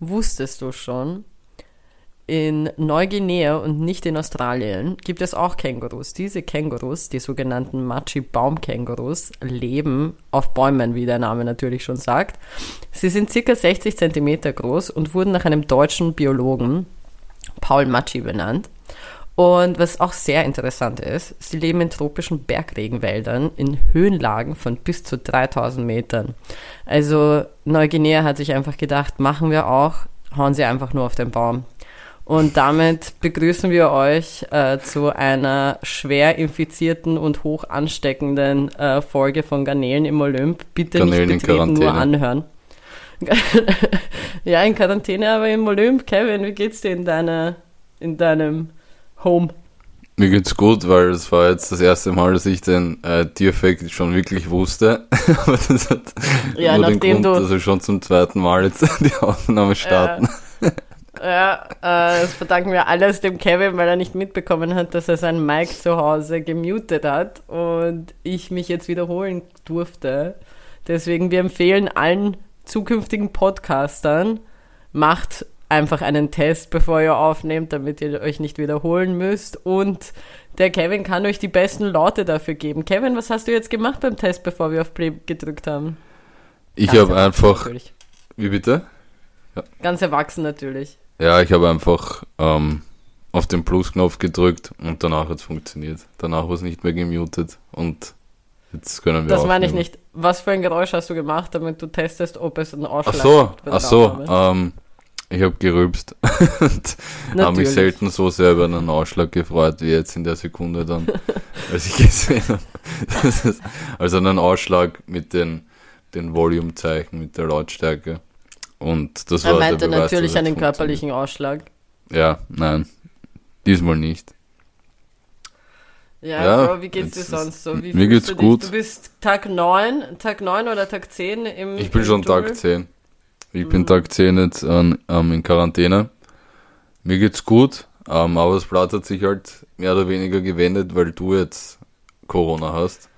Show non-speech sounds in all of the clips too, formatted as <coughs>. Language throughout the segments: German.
wusstest du schon, in Neuguinea und nicht in Australien gibt es auch Kängurus. Diese Kängurus, die sogenannten Machi-Baumkängurus, leben auf Bäumen, wie der Name natürlich schon sagt. Sie sind circa 60 Zentimeter groß und wurden nach einem deutschen Biologen, Paul Machi, benannt. Und was auch sehr interessant ist, sie leben in tropischen Bergregenwäldern in Höhenlagen von bis zu 3000 Metern. Also Neuguinea hat sich einfach gedacht, machen wir auch, hauen sie einfach nur auf den Baum. Und damit <laughs> begrüßen wir euch äh, zu einer schwer infizierten und hoch ansteckenden äh, Folge von Garnelen im Olymp. Bitte Garnelen nicht betreten, nur anhören. <laughs> ja, in Quarantäne, aber im Olymp. Kevin, wie geht's dir in, deiner, in deinem Home? Mir geht's gut, weil es war jetzt das erste Mal, dass ich den äh, Tierfakt schon wirklich wusste. <laughs> aber das hat ja, nur den Grund, du dass wir schon zum zweiten Mal jetzt <laughs> die Aufnahme starten. Ja. Ja, äh, das verdanken wir alles dem Kevin, weil er nicht mitbekommen hat, dass er sein Mic zu Hause gemutet hat und ich mich jetzt wiederholen durfte. Deswegen, wir empfehlen allen zukünftigen Podcastern, macht einfach einen Test, bevor ihr aufnehmt, damit ihr euch nicht wiederholen müsst. Und der Kevin kann euch die besten Laute dafür geben. Kevin, was hast du jetzt gemacht beim Test, bevor wir auf Play gedrückt haben? Ich habe einfach. Natürlich. Wie bitte? Ja. Ganz erwachsen natürlich. Ja, ich habe einfach ähm, auf den Plus-Knopf gedrückt und danach hat es funktioniert. Danach war es nicht mehr gemutet und jetzt können wir Das aufnehmen. meine ich nicht. Was für ein Geräusch hast du gemacht, damit du testest, ob es einen Ausschlag ach so? Ach so, ähm, ich habe gerülpst <laughs> und habe mich selten so sehr über einen Ausschlag gefreut, wie jetzt in der Sekunde dann, <laughs> als ich gesehen habe. also einen Ausschlag mit den, den Volume-Zeichen, mit der Lautstärke. Und das er war meinte Beweis, natürlich einen körperlichen Ausschlag. Ja, nein. Diesmal nicht. Ja, ja Bro, wie geht's dir sonst so? Wie mir geht's du gut. Du bist Tag 9, Tag 9 oder Tag 10 im Ich bin im schon Dschungel? Tag 10. Ich bin Tag 10 jetzt ähm, in Quarantäne. Mir geht's gut, ähm, aber das Blatt hat sich halt mehr oder weniger gewendet, weil du jetzt Corona hast.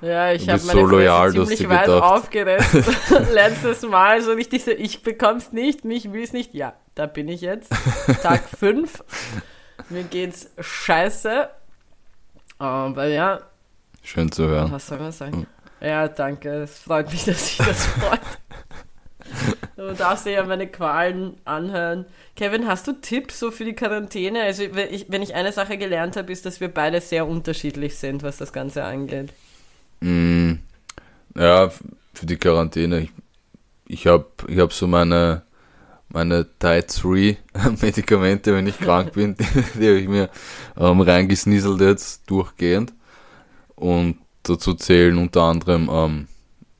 Ja, ich habe meine so loyal, ziemlich weit gedacht. aufgerettet. <laughs> Letztes Mal so richtig so, ich bekomm's nicht, mich will's nicht. Ja, da bin ich jetzt. Tag <laughs> 5. Mir geht's scheiße. Aber ja. Schön zu hören. Was soll man sagen? Ja, danke. Es freut mich, dass sich das <laughs> freut. Du darfst dir ja meine Qualen anhören. Kevin, hast du Tipps so für die Quarantäne? Also, wenn ich, eine Sache gelernt habe, ist, dass wir beide sehr unterschiedlich sind, was das Ganze angeht. Mm, ja, für die Quarantäne. Ich, ich habe ich hab so meine, meine Type 3 <laughs> Medikamente, wenn ich krank bin, <laughs> die, die habe ich mir ähm, reingesnieselt jetzt durchgehend. Und dazu zählen unter anderem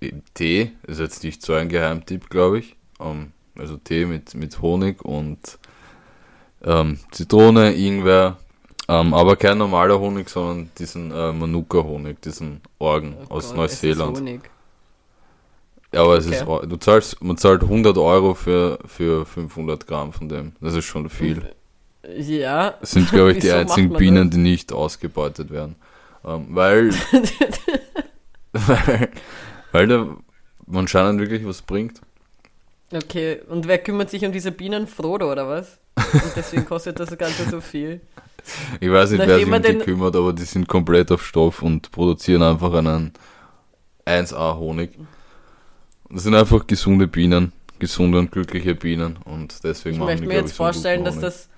ähm, Tee, ist jetzt nicht so ein Geheimtipp, glaube ich. Ähm, also Tee mit, mit Honig und ähm, Zitrone, Ingwer, ähm, aber kein normaler Honig, sondern diesen äh, Manuka-Honig, diesen Orgen oh aus Gott, Neuseeland. Honig. Ja, aber okay. es ist, du zahlst, man zahlt 100 Euro für, für 500 Gramm von dem. Das ist schon viel. Ja. Das sind, glaube ich, <laughs> die einzigen Bienen, das? die nicht ausgebeutet werden. Ähm, weil, <laughs> <laughs> weil, weil der anscheinend wirklich was bringt. Okay, und wer kümmert sich um diese Bienen? Frodo, oder was? Und deswegen kostet das Ganze so viel. Ich weiß nicht, Nachdem wer sich um die kümmert, aber die sind komplett auf Stoff und produzieren einfach einen 1A Honig. Das sind einfach gesunde Bienen, gesunde und glückliche Bienen und deswegen ich machen möchte mir jetzt so vorstellen, dass das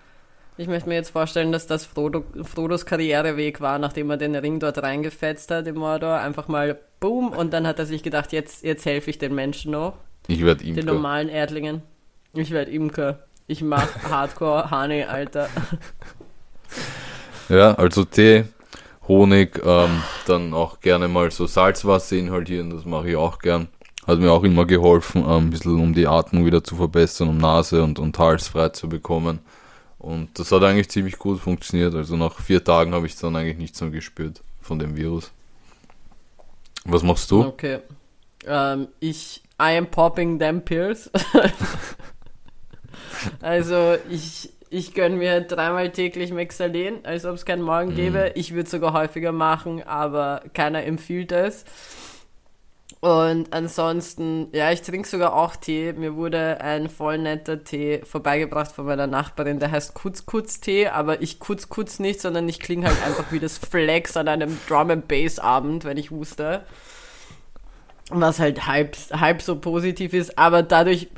ich möchte mir jetzt vorstellen, dass das Frodo, Frodos Karriereweg war, nachdem er den Ring dort reingefetzt hat im Mordor. Einfach mal boom und dann hat er sich gedacht, jetzt, jetzt helfe ich den Menschen noch. Ich werde Imker. Den normalen Erdlingen. Ich werde Imker. Ich mach <laughs> Hardcore Honey, Alter. Ja, also Tee, Honig, ähm, dann auch gerne mal so Salzwasser inhalieren, das mache ich auch gern. Hat mir auch immer geholfen, ähm, ein bisschen um die Atmung wieder zu verbessern, um Nase und, und Hals frei zu bekommen. Und das hat eigentlich ziemlich gut funktioniert. Also nach vier Tagen habe ich dann eigentlich nichts mehr gespürt von dem Virus. Was machst du? Okay. Ähm, ich, I am popping them pills. <laughs> also ich ich gönne mir dreimal täglich Mexalen, als ob es keinen Morgen mm. gäbe. Ich würde es sogar häufiger machen, aber keiner empfiehlt es. Und ansonsten, ja, ich trinke sogar auch Tee. Mir wurde ein voll netter Tee vorbeigebracht von meiner Nachbarin, der heißt Kutz-Kutz-Tee, aber ich kutz-kutz nicht, sondern ich klinge halt einfach wie das Flex an einem Drum-and-Bass-Abend, wenn ich huste. Was halt halb, halb so positiv ist, aber dadurch,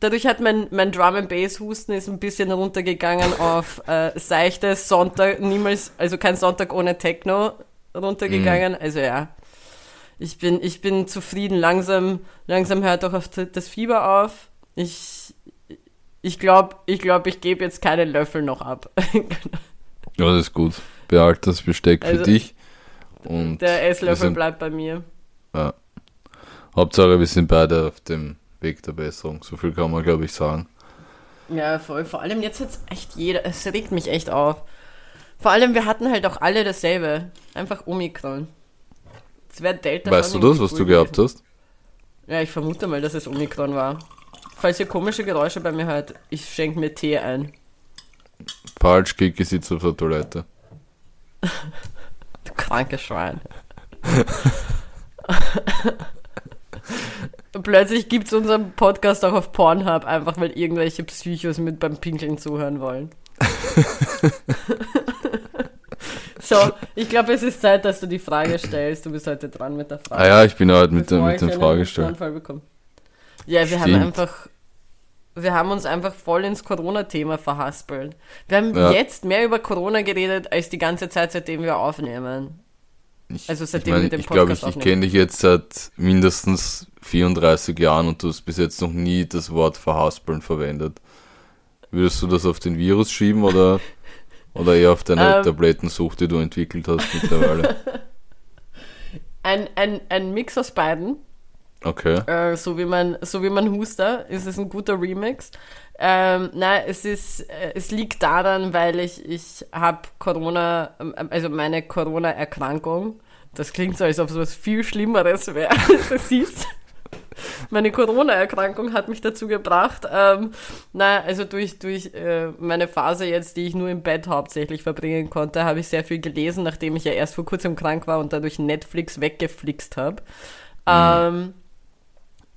dadurch hat mein, mein Drum-and-Bass-Husten ist ein bisschen runtergegangen <laughs> auf äh, seichtes Sonntag, niemals, also kein Sonntag ohne Techno runtergegangen, also ja ich bin, ich bin zufrieden. Langsam, langsam hört auch das Fieber auf. Ich, ich glaube, ich, glaub, ich gebe jetzt keinen Löffel noch ab. <laughs> ja, das ist gut. Behalt das Besteck also, für dich. Und der Esslöffel bleibt bei mir. Hauptsache, wir sind beide auf dem Weg der Besserung. So viel kann man, glaube ich, sagen. Ja, voll. Vor allem jetzt hat es echt jeder. Es regt mich echt auf. Vor allem, wir hatten halt auch alle dasselbe. Einfach Omikron. Es wäre Delta. Weißt du das, was du gehabt hast? Ja, ich vermute mal, dass es Omikron war. Falls ihr komische Geräusche bei mir hört, ich schenke mir Tee ein. Falsch, Kiki sitzt auf der Toilette. <laughs> du krankes Schwein. <laughs> Plötzlich gibt es unseren Podcast auch auf Pornhub, einfach weil irgendwelche Psychos mit beim Pinkeln zuhören wollen. <laughs> So, ich glaube, es ist Zeit, dass du die Frage stellst. Du bist heute dran mit der Frage. Ah ja, ich bin heute mit, der, mit der Frage stellen. Ja, wir Stimmt. haben einfach, wir haben uns einfach voll ins Corona-Thema verhaspelt. Wir haben ja. jetzt mehr über Corona geredet, als die ganze Zeit, seitdem wir aufnehmen. Ich, also seitdem ich mein, den Podcast Ich glaube, ich, ich kenne dich jetzt seit mindestens 34 Jahren und du hast bis jetzt noch nie das Wort verhaspeln verwendet. Würdest du das auf den Virus schieben oder <laughs> oder eher auf deine ähm, Tablettensucht, die du entwickelt hast mittlerweile? <laughs> ein, ein, ein Mix aus beiden. Okay. Äh, so, wie man, so wie man Huster, ist es ein guter Remix. Ähm, nein, es ist, äh, es liegt daran, weil ich, ich habe Corona, ähm, also meine Corona-Erkrankung, das klingt so, als ob es was viel Schlimmeres wäre, als <laughs> es ist meine Corona-Erkrankung hat mich dazu gebracht, ähm, na, also durch, durch äh, meine Phase jetzt, die ich nur im Bett hauptsächlich verbringen konnte, habe ich sehr viel gelesen, nachdem ich ja erst vor kurzem krank war und dadurch Netflix weggeflixt habe. Mhm. Ähm,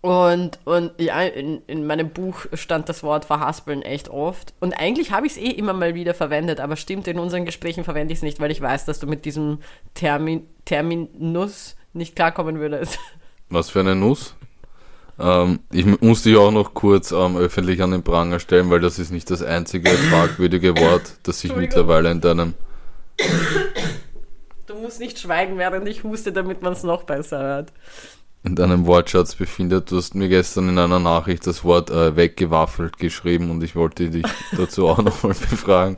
und, und ja, in, in meinem Buch stand das Wort verhaspeln echt oft. Und eigentlich habe ich es eh immer mal wieder verwendet, aber stimmt, in unseren Gesprächen verwende ich es nicht, weil ich weiß, dass du mit diesem Termin, Terminus nicht klarkommen würdest. <laughs> Was für eine Nuss? Ähm, ich muss dich auch noch kurz ähm, öffentlich an den Pranger stellen, weil das ist nicht das einzige fragwürdige Wort, das sich mittlerweile in deinem. Du musst nicht schweigen, während ich huste, damit man es noch besser hört. In deinem Wortschatz befindet. Du hast mir gestern in einer Nachricht das Wort äh, weggewaffelt geschrieben und ich wollte dich <laughs> dazu auch nochmal befragen.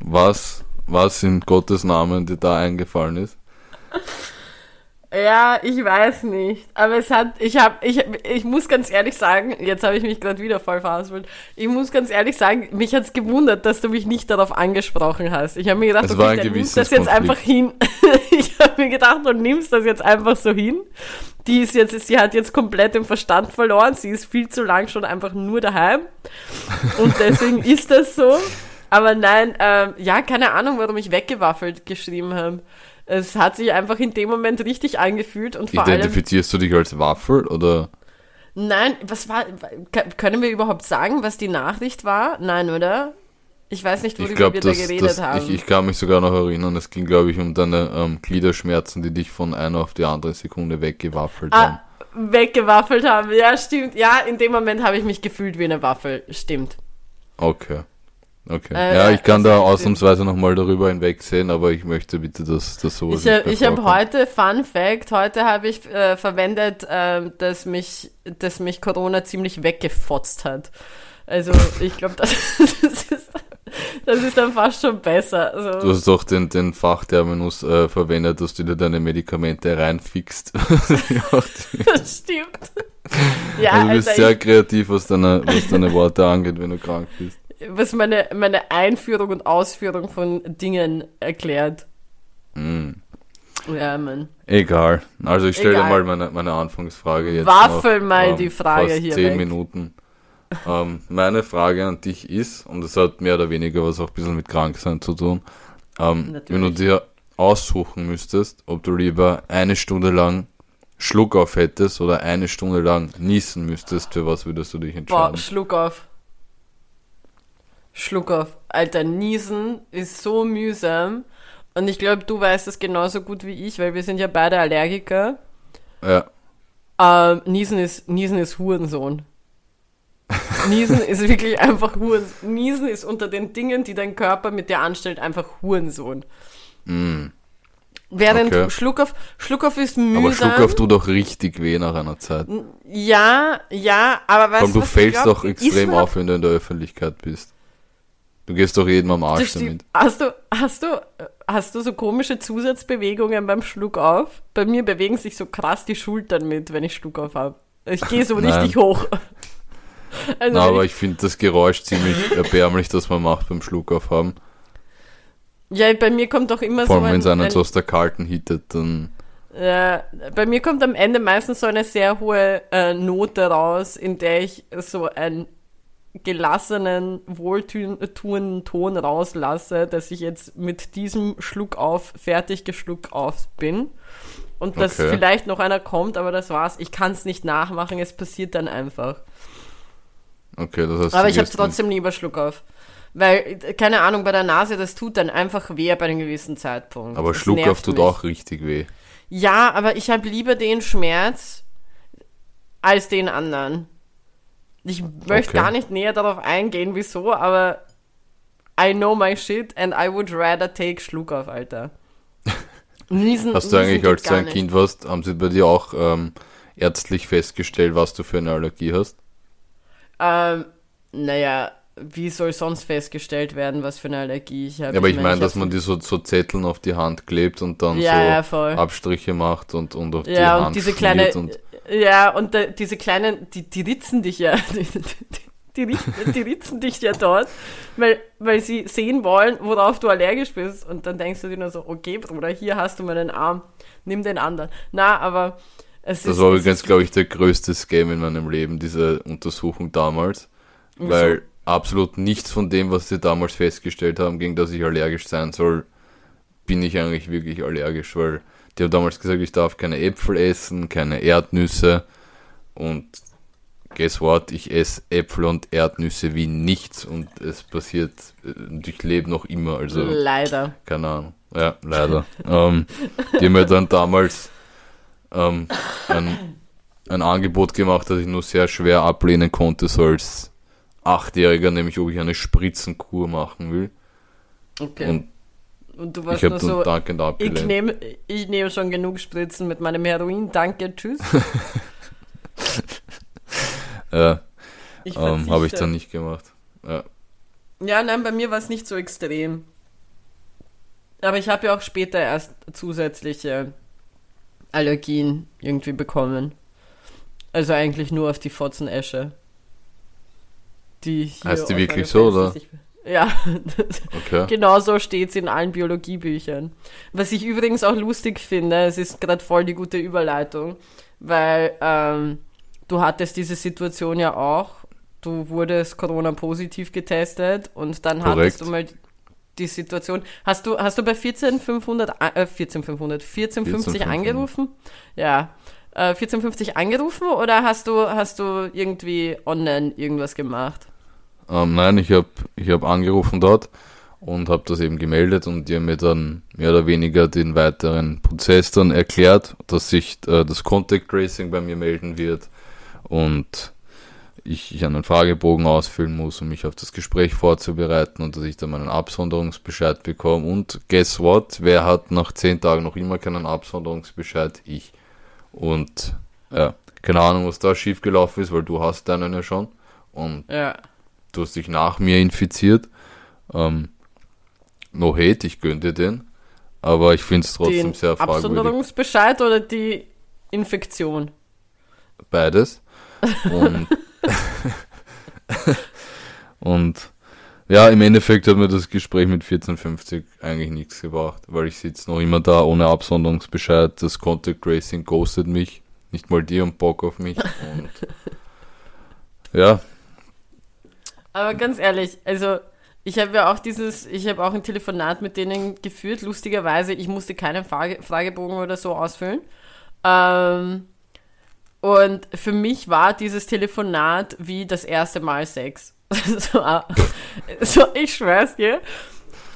Was, was in Gottes Namen dir da eingefallen ist? Ja, ich weiß nicht. Aber es hat, ich habe, ich, ich muss ganz ehrlich sagen, jetzt habe ich mich gerade wieder voll verhaspelt. Ich muss ganz ehrlich sagen, mich hat's gewundert, dass du mich nicht darauf angesprochen hast. Ich habe mir gedacht, okay, dann nimmst das jetzt einfach hin. <laughs> ich habe mir gedacht, du nimmst das jetzt einfach so hin. Die ist jetzt, sie hat jetzt komplett den Verstand verloren. Sie ist viel zu lang schon einfach nur daheim. Und deswegen ist das so. Aber nein, ähm, ja, keine Ahnung, warum ich weggewaffelt geschrieben habe. Es hat sich einfach in dem Moment richtig angefühlt und vor Identifizierst allem, du dich als Waffel oder? Nein, was war, können wir überhaupt sagen, was die Nachricht war? Nein, oder? Ich weiß nicht, worüber glaub, wir das, da geredet das, haben. Ich, ich, kann mich sogar noch erinnern, es ging, glaube ich, um deine ähm, Gliederschmerzen, die dich von einer auf die andere Sekunde weggewaffelt ah, haben. Weggewaffelt haben, ja, stimmt. Ja, in dem Moment habe ich mich gefühlt wie eine Waffel, stimmt. Okay. Okay. Äh, ja, ich kann da ausnahmsweise nochmal darüber hinwegsehen, aber ich möchte bitte, dass das so Ich, ich habe heute, Fun Fact, heute habe ich äh, verwendet, äh, dass, mich, dass mich Corona ziemlich weggefotzt hat. Also ich glaube, das, <laughs> das, ist, das ist dann fast schon besser. Also, du hast doch den, den Fachterminus äh, verwendet, dass du dir deine Medikamente reinfixst. <laughs> das stimmt. Ja, also du bist also sehr kreativ, was deine, was deine Worte angeht, wenn du krank bist was meine, meine Einführung und Ausführung von Dingen erklärt. Mm. Ja, Mann. Egal. Also ich stelle mal meine, meine Anfangsfrage jetzt. Waffel mal ähm, die Frage fast hier. Zehn weg. Minuten. ähm, meine Frage an dich ist, und das hat mehr oder weniger was auch ein bisschen mit Kranksein zu tun, ähm, wenn du dir aussuchen müsstest, ob du lieber eine Stunde lang Schluck auf hättest oder eine Stunde lang niesen müsstest, für was würdest du dich Boah, entscheiden? Schluck auf. Schluck auf. Alter, Niesen ist so mühsam. Und ich glaube, du weißt das genauso gut wie ich, weil wir sind ja beide Allergiker. Ja, Ähm, Niesen ist, Niesen ist Hurensohn. <laughs> Niesen ist wirklich einfach Hurensohn. Niesen ist unter den Dingen, die dein Körper mit dir anstellt, einfach Hurensohn. mm. Während Okay. Schluckauf, Schluckauf ist mühsam. aber Schluck auf tut doch richtig weh nach einer Zeit. Ja, ja, aber weißt Komm, du ich fällst doch extrem auf, wenn du in der Öffentlichkeit bist. Du gehst doch jedem am Arsch damit. Hast du, hast du, hast du so komische Zusatzbewegungen beim Schluck auf? Bei mir bewegen sich so krass die Schultern mit, wenn ich Schluck auf habe. Ich gehe so <laughs> richtig hoch. <laughs> Also Na, aber ich, ich finde das Geräusch ziemlich <laughs> erbärmlich, das man macht beim Schluck auf haben. ja, bei mir kommt doch immer Vor so allem, wenn ein, es einen ein so aus der Kalten hittet, dann. Ja, bei mir kommt am Ende meistens so eine sehr hohe äh, Note raus, in der ich so einen gelassenen, wohltuenden Ton rauslasse, dass ich jetzt mit diesem Schluck auf fertig geschluckt auf bin. Und dass Okay. vielleicht noch einer kommt, aber das war's. Ich kann es nicht nachmachen, es passiert dann einfach. Okay, das heißt, aber ich habe trotzdem lieber Schluck auf. Weil, keine Ahnung, bei der Nase, das tut dann einfach weh bei einem gewissen Zeitpunkt. Aber Das Schluck auf tut mich. auch richtig weh. Ja, aber ich habe lieber den Schmerz als den anderen. Ich möchte Okay. gar nicht näher darauf eingehen, wieso, aber I know my shit and I would rather take Schluck auf, Alter. <laughs> Niesen, Hast du eigentlich, als du ein nicht. Kind warst, haben sie bei dir auch ähm, ärztlich festgestellt, was du für eine Allergie hast? Ähm, naja, wie soll sonst festgestellt werden, was für eine Allergie ich habe? Ja, aber ich meine, dass man die so, so Zetteln auf die Hand klebt und dann Ja, so ja. Abstriche macht und, und auf die Ja, Hand und diese kleine, und ja, und da, diese kleinen, die, die ritzen dich ja, <laughs> die, die, die, ritzen- die ritzen dich ja dort, weil, weil sie sehen wollen, worauf du allergisch bist. Und dann denkst du dir nur so, okay, Bruder, hier hast du meinen Arm, nimm den anderen. Na, aber es Das ist. war es übrigens, glaube ich, der größte Scam in meinem Leben, diese Untersuchung damals. Wieso? Weil absolut nichts von dem, was sie damals festgestellt haben, gegen das ich allergisch sein soll, bin ich eigentlich wirklich allergisch, weil die haben damals gesagt, ich darf keine Äpfel essen, keine Erdnüsse und guess what, ich esse Äpfel und Erdnüsse wie nichts und es passiert äh, und ich lebe noch immer, also Leider. keine Ahnung. Ja, leider. <laughs> ähm, die haben mir dann damals ähm, ein, ein Angebot gemacht, das ich nur sehr schwer ablehnen konnte, so als Achtjähriger, nämlich ob ich eine Spritzenkur machen will. Okay. Und Und du ich warst habe nur dann so. dankend Ich nehme ich nehm schon genug Spritzen mit meinem Heroin, danke, tschüss. <laughs> Ja, Ich ähm, habe ich dann nicht gemacht. Ja. Ja, nein, bei mir war es nicht so extrem. Aber ich habe ja auch später erst zusätzliche Allergien irgendwie bekommen. Also eigentlich nur auf die Fotzenesche. Die hier Heißt die wirklich so, oder? Ja, Okay. genau so steht es in allen Biologiebüchern. Was ich übrigens auch lustig finde, es ist gerade voll die gute Überleitung, weil ähm, du hattest diese Situation ja auch. Du wurdest Corona-positiv getestet und dann Korrekt. hattest du mal die Situation. Hast du, hast du bei 14500, äh, 14500, 1450 14500. angerufen? Ja. Äh, 1450 angerufen oder hast du, hast du irgendwie online irgendwas gemacht? Ähm, nein, ich habe ich hab angerufen dort und habe das eben gemeldet und die haben mir dann mehr oder weniger den weiteren Prozess dann erklärt, dass sich äh, das Contact Tracing bei mir melden wird und ich, ich einen Fragebogen ausfüllen muss, um mich auf das Gespräch vorzubereiten und dass ich dann meinen Absonderungsbescheid bekomme. Und guess what? Wer hat nach zehn Tagen noch immer keinen Absonderungsbescheid? Ich. Und ja, keine Ahnung, was da schiefgelaufen ist, weil du hast deinen ja schon. Und Ja. Du hast dich nach mir infiziert. Ähm, no hate, ich gönn dir den. Aber ich finde es trotzdem Den sehr fragwürdig. Absonderungsbescheid oder die Infektion? Beides. Und, <laughs> und ja, im Endeffekt hat mir das Gespräch mit 1450 eigentlich nichts gebracht, weil ich sitze noch immer da ohne Absonderungsbescheid. Das Contact Tracing ghostet mich. Nicht mal die haben Bock auf mich. Und ja, Aber ganz ehrlich, also ich habe ja auch dieses, ich habe auch ein Telefonat mit denen geführt. Lustigerweise, ich musste keinen Frage, Fragebogen oder so ausfüllen. Ähm, und für mich war dieses Telefonat wie das erste Mal Sex. <laughs> so, so, ich schwör's dir.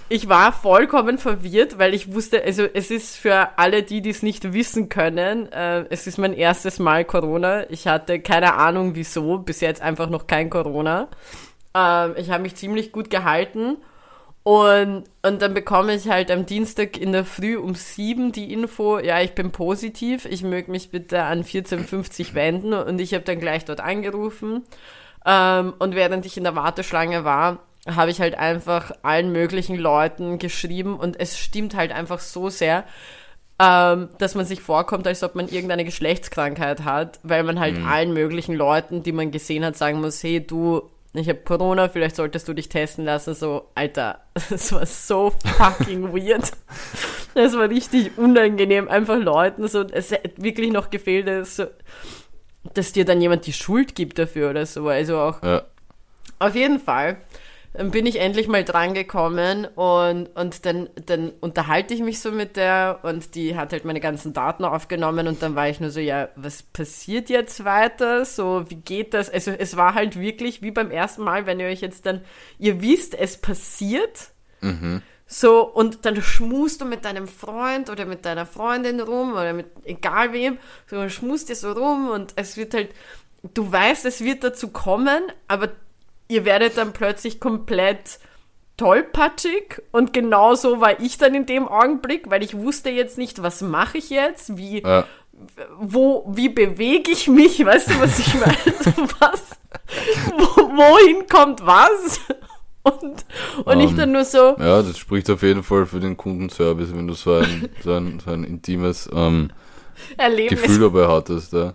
Ich war vollkommen verwirrt, weil ich wusste, also es ist für alle, die dies nicht wissen können, äh, es ist mein erstes Mal Corona. Ich hatte keine Ahnung wieso, bis jetzt einfach noch kein Corona. Ähm, ich habe mich ziemlich gut gehalten und, und dann bekomme ich halt am Dienstag in der Früh um sieben die Info, ja, ich bin positiv, ich möge mich bitte an 1450 wenden und ich habe dann gleich dort angerufen. Ähm, und während ich in der Warteschlange war, habe ich halt einfach allen möglichen Leuten geschrieben und es stimmt halt einfach so sehr, ähm, dass man sich vorkommt, als ob man irgendeine Geschlechtskrankheit hat, weil man halt mhm. allen möglichen Leuten, die man gesehen hat, sagen muss, hey, du, ich habe Corona, vielleicht solltest du dich testen lassen. So, Alter, <laughs> das war so fucking weird. Das war richtig unangenehm, einfach Leuten so, es hat wirklich noch gefehlt, dass, dass dir dann jemand die Schuld gibt dafür oder so. Also auch. Ja. Auf jeden Fall bin ich endlich mal drangekommen und, und dann, dann unterhalte ich mich so mit der und die hat halt meine ganzen Daten aufgenommen und dann war ich nur so, ja, was passiert jetzt weiter? So, wie geht das? Also es war halt wirklich wie beim ersten Mal, wenn ihr euch jetzt dann, ihr wisst, es passiert. Mhm. So, und dann schmust du mit deinem Freund oder mit deiner Freundin rum oder mit egal wem, so schmust ihr so rum und es wird halt, du weißt, es wird dazu kommen, aber ihr werdet dann plötzlich komplett tollpatschig und genau so war ich dann in dem Augenblick, weil ich wusste jetzt nicht, was mache ich jetzt, wie, ja. wo, wie bewege ich mich, weißt du, was ich meine? <laughs> was, wo, wohin kommt was? Und, und um, ich ähm, dann nur so. Ja, das spricht auf jeden Fall für den Kundenservice, wenn du so ein, so ein, so ein intimes ähm, Gefühl dabei hattest. Ja.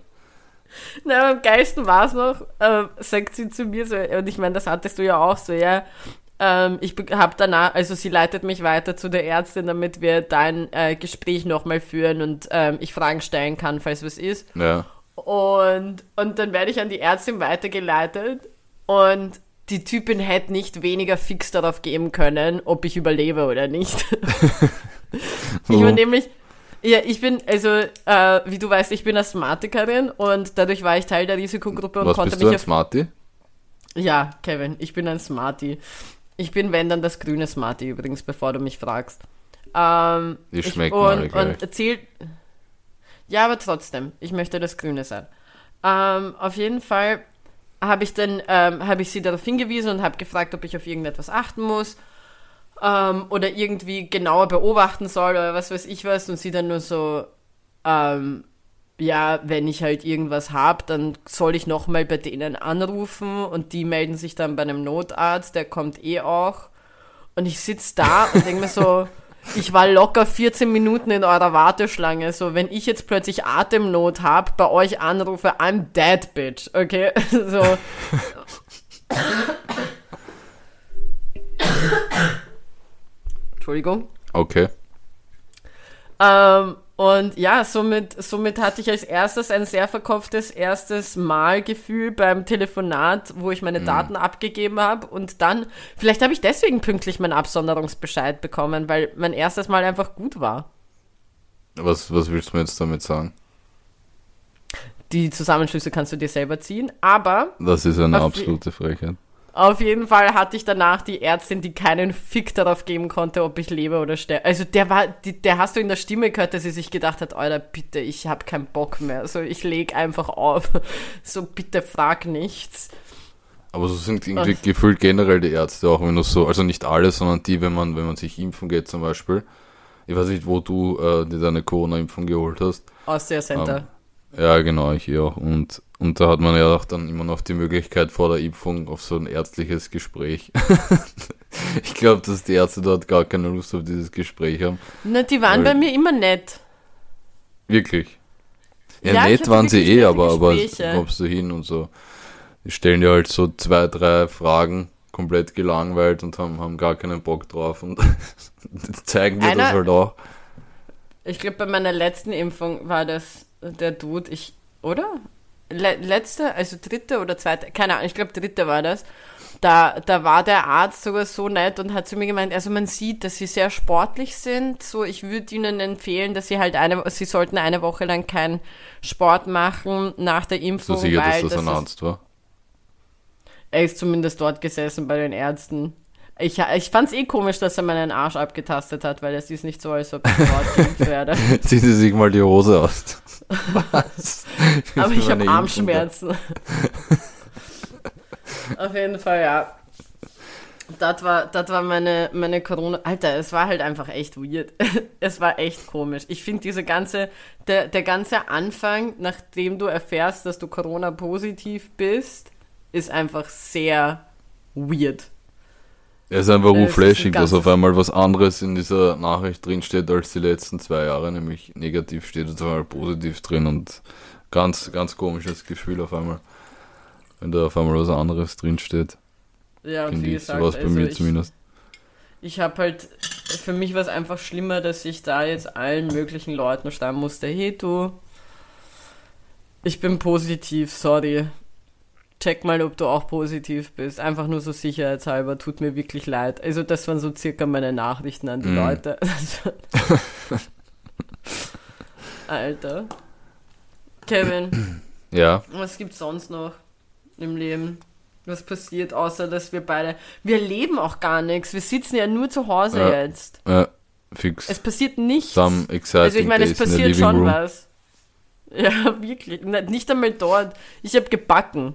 Na, am geilsten war es noch, äh, sagt sie zu mir so, und ich meine, das hattest du ja auch so, ja. Ähm, ich habe danach, also sie leitet mich weiter zu der Ärztin, damit wir dein äh, Gespräch nochmal führen und ähm, ich Fragen stellen kann, falls was ist. Ja. Und, und dann werde ich an die Ärztin weitergeleitet und die Typin hätte nicht weniger fix darauf geben können, ob ich überlebe oder nicht. <laughs> ich war nämlich, ja, ich bin, also, äh, wie du weißt, ich bin Asthmatikerin und dadurch war ich Teil der Risikogruppe und Was konnte bist mich. Du ein Smarty? Ja, Kevin, ich bin ein Smarty. Ich bin, wenn dann, das grüne Smarty übrigens, bevor du mich fragst. Ähm, Die schmecken ich, und, und erzählt. Ja, aber trotzdem, ich möchte das Grüne sein. Ähm, auf jeden Fall habe ich dann, ähm, habe ich sie darauf hingewiesen und habe gefragt, ob ich auf irgendetwas achten muss ähm, oder irgendwie genauer beobachten soll oder was weiß ich was und sie dann nur so, ähm, ja, wenn ich halt irgendwas habe, dann soll ich nochmal bei denen anrufen und die melden sich dann bei einem Notarzt, der kommt eh auch. Und ich sitze da und denke mir so, <laughs> ich war locker 14 Minuten in eurer Warteschlange. So, wenn ich jetzt plötzlich Atemnot habe, bei euch anrufe, I'm dead, bitch. Okay? <laughs> so. <laughs> Entschuldigung. Okay. Ähm, und ja, somit, somit hatte ich als erstes ein sehr verkopftes erstes Malgefühl beim Telefonat, wo ich meine mhm. Daten abgegeben habe. Und dann, vielleicht habe ich deswegen pünktlich meinen Absonderungsbescheid bekommen, weil mein erstes Mal einfach gut war. Was, was willst du mir jetzt damit sagen? Die Zusammenschlüsse kannst du dir selber ziehen, aber. Das ist eine absolute Frechheit. Auf jeden Fall hatte ich danach die Ärztin, die keinen Fick darauf geben konnte, ob ich lebe oder sterbe. Also der war, die, der hast du in der Stimme gehört, dass sie sich gedacht hat, Alter, bitte, ich habe keinen Bock mehr. Also ich leg einfach auf. <laughs> So, bitte frag nichts. Aber so sind irgendwie Und, gefühlt generell die Ärzte auch, wenn du so, also nicht alle, sondern die, wenn man, wenn man sich impfen geht zum Beispiel. Ich weiß nicht, wo du äh, dir deine Corona-Impfung geholt hast. Aus der Center. Ähm, ja, genau, ich auch. Und, und da hat man ja auch dann immer noch die Möglichkeit vor der Impfung auf so ein ärztliches Gespräch. <laughs> ich glaube, dass die Ärzte dort gar keine Lust auf dieses Gespräch haben. Na, die waren bei mir immer nett. Wirklich? Ja, ja nett waren sie eh, aber, aber kommst du hin und so. Die stellen dir halt so zwei, drei Fragen, komplett gelangweilt und haben, haben gar keinen Bock drauf und <laughs> zeigen dir Einer, das halt auch. Ich glaube, bei meiner letzten Impfung war das der Dude, ich, oder? Le letzte, also dritte oder zweite, keine Ahnung, ich glaube dritte war das. da, da war der Arzt sogar so nett und hat zu mir gemeint, also man sieht, dass sie sehr sportlich sind. So, ich würde ihnen empfehlen, dass sie halt eine, sie sollten eine Woche lang keinen Sport machen nach der Impfung. So sicher, dass weil das ein ist- Arzt war. Er ist zumindest dort gesessen bei den Ärzten. Ich, ich fand's eh komisch, dass er meinen Arsch abgetastet hat, weil es ist nicht so, als ob ich dort geimpft werde. <laughs> Ziehen Sie sich mal die Hose aus. Was? <laughs> Aber ich habe Armschmerzen. Auf jeden Fall, ja. Das war, das war meine, meine Corona. Alter, es war halt einfach echt weird. <laughs> Es war echt komisch. Ich finde diese ganze, der, der ganze Anfang, nachdem du erfährst, dass du Corona-positiv bist, ist einfach sehr weird. Er ist einfach Äh, es ist ein urflashig, dass auf einmal was anderes in dieser Nachricht drin steht als die letzten zwei Jahre, nämlich negativ steht jetzt auf einmal positiv drin und ganz, ganz komisches Gefühl auf einmal. Wenn da auf einmal was anderes drin steht. Ja, und wie gesagt, sowas bei also mir ich, zumindest. ich habe halt, für mich war es einfach schlimmer, dass ich da jetzt allen möglichen Leuten schreiben musste, hey du, ich bin positiv, sorry. Check mal, ob du auch positiv bist. Einfach nur so sicherheitshalber, tut mir wirklich leid. Also das waren so circa meine Nachrichten an die Mhm. Leute. <laughs> <laughs> Alter. Kevin, Ja, was gibt's sonst noch im Leben? Was passiert, außer dass wir beide. Wir leben auch gar nichts. Wir sitzen ja nur zu Hause Ja. jetzt. äh, fix. Es passiert nichts. Also ich meine, es passiert schon room. was. <laughs> Ja, wirklich. Nicht einmal dort. Ich habe gebacken.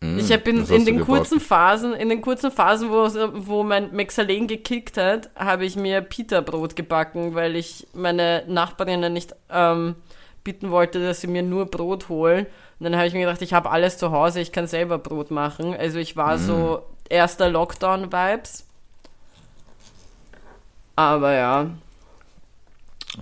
Mm, Ich habe in, den kurzen Phasen, in den kurzen Phasen, wo, wo mein Mexalen gekickt hat, habe ich mir Pita-Brot gebacken, weil ich meine Nachbarinnen nicht ähm, bitten wollte, dass sie mir nur Brot holen. Und dann habe ich mir gedacht, ich habe alles zu Hause, ich kann selber Brot machen. Also ich war Mm. so erster Lockdown-Vibes. Aber ja,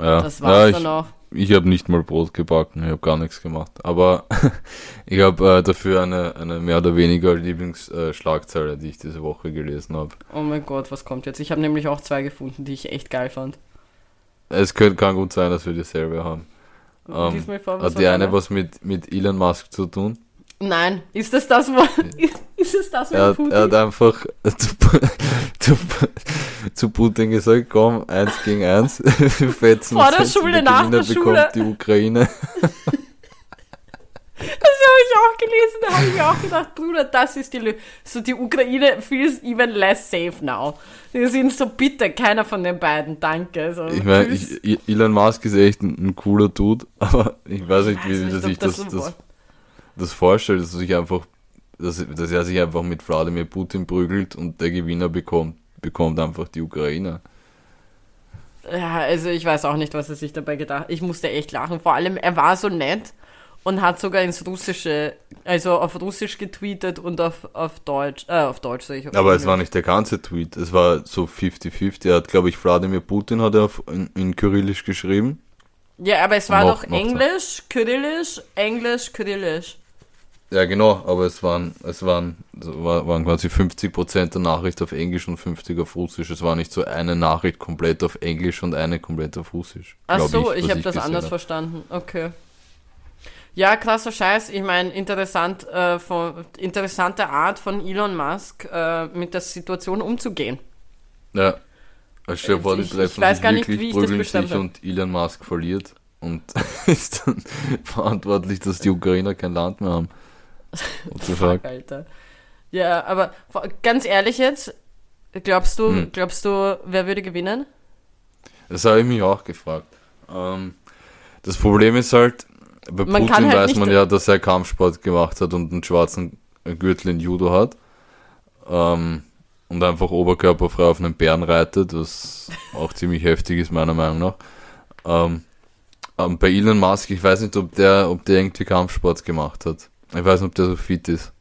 Ja, das ja war's ich, dann auch. Ich habe nicht mal Brot gebacken, ich habe gar nichts gemacht. Aber <laughs> ich habe äh, dafür eine, eine mehr oder weniger Lieblingsschlagzeile, die ich diese Woche gelesen habe. Oh mein Gott, was kommt jetzt? Ich habe nämlich auch zwei gefunden, die ich echt geil fand. Es könnte, kann gut sein, dass wir dieselbe haben. Ähm, vor, was hat die eine was mit, mit Elon Musk zu tun? Nein, ist das das, <laughs> wo, ist das mit Er hat, Putin? er hat einfach <laughs> zu, <laughs> zu, zu Putin gesagt, komm, eins gegen eins, <laughs> wir fetzen Vor der Schule, nach Gewinner der bekommt Schule. die Ukraine. Das habe ich auch gelesen, da habe ich mir auch gedacht, Bruder, das ist die Lösung. So, die Ukraine feels even less safe now. Die sind so, bitte, keiner von den beiden, danke. So, Ich meine, ich- Elon Musk ist echt ein, ein cooler Dude, aber ich weiß nicht, Ich weiß wie nicht, er ob sich das das, das, das vorstellt, dass er sich einfach, dass, dass er sich einfach mit Wladimir Putin prügelt und der Gewinner bekommt, bekommt einfach die Ukraine. Ja, also ich weiß auch nicht, was er sich dabei gedacht hat. Ich musste echt lachen. Vor allem, er war so nett und hat sogar ins Russische, also auf Russisch getweetet und auf, auf Deutsch, äh, auf Deutsch sag ich. auf Aber es war nicht der ganze Tweet, es war so 50-50. Er hat, glaube ich, Wladimir Putin hat er auf, in, in Kyrillisch geschrieben. Ja, aber es war Noch- doch. Englisch, Kyrillisch, Englisch, Kyrillisch. Ja, genau, aber es waren, es waren, war, waren quasi 50% der Nachricht auf Englisch und 50 auf Russisch. Es war nicht so eine Nachricht komplett auf Englisch und eine komplett auf Russisch. Ach so, ich, was habe das anders hab. verstanden. Okay. Ja, krasser Scheiß. Ich meine, interessant, äh, von, interessante Art von Elon Musk, äh, mit der Situation umzugehen. Ja. Also die Ich- ich treffen weiß gar nicht, wie ich das bestimmt und Elon Musk verliert und <laughs> ist dann <laughs> verantwortlich, dass die Ukrainer kein Land mehr haben. Fuck? Alter. Ja, aber ganz ehrlich jetzt, glaubst du, Hm. glaubst du, wer würde gewinnen? Das habe ich mich auch gefragt. Ähm, das Problem ist halt, bei Man Putin halt weiß man ja, dass er Kampfsport gemacht hat und einen schwarzen Gürtel in Judo hat. Ähm, und einfach oberkörperfrei auf einen Bären reitet, was auch ziemlich heftig ist, meiner Meinung nach. Ähm, ähm, bei Elon Musk, ich weiß nicht, ob der, ob der irgendwie Kampfsport gemacht hat. Ich weiß nicht, ob der so fit ist.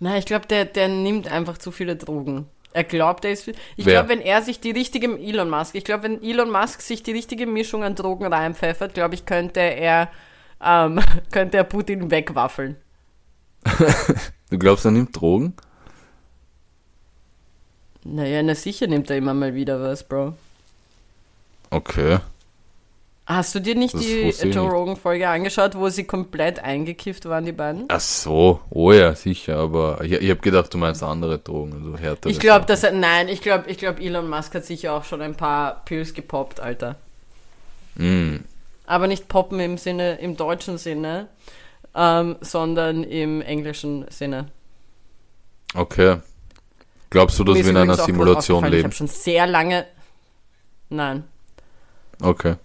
Na, ich glaube, der, der nimmt einfach zu viele Drogen. Er glaubt, er ist. viel- Ich glaube, wenn er sich die richtige Elon Musk, ich glaube, wenn Elon Musk sich die richtige Mischung an Drogen reinpfeffert, glaube ich, könnte er, ähm, <laughs> könnte er Putin wegwaffeln. <laughs> Du glaubst, er nimmt Drogen? Naja, na sicher nimmt er immer mal wieder was, Bro. Okay. Hast du dir nicht Das die Joe. Rogan-Folge angeschaut, wo sie komplett eingekifft waren, die beiden? Ach so, oh ja, sicher, aber ich, ich habe gedacht, du meinst andere Drogen, also härtere Ich glaube, dass er, nein, ich glaube, ich glaube, Elon Musk hat sicher auch schon ein paar Pills gepoppt, Alter. Mm, Aber nicht poppen im Sinne, im deutschen Sinne, ähm, sondern im englischen Sinne. okay. Glaubst du, dass Mir wir in einer Simulation aufgefallen, Ich leben? habe schon sehr lange, nein. Okay.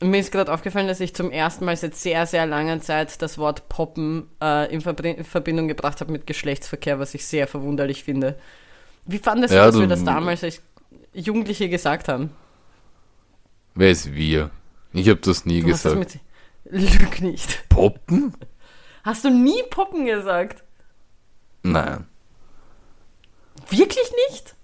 Mir ist gerade aufgefallen, dass ich zum ersten Mal seit sehr, sehr langer Zeit das Wort Poppen äh, in, Verbri- in Verbindung gebracht habe mit Geschlechtsverkehr, was ich sehr verwunderlich finde. Wie fandest Ja, du, dass du- wir das damals als Jugendliche gesagt haben? Wer ist wir? Ich habe das nie Du hast das gesagt. Lüg nicht. Poppen? Hast du nie Poppen gesagt? Nein. Wirklich nicht?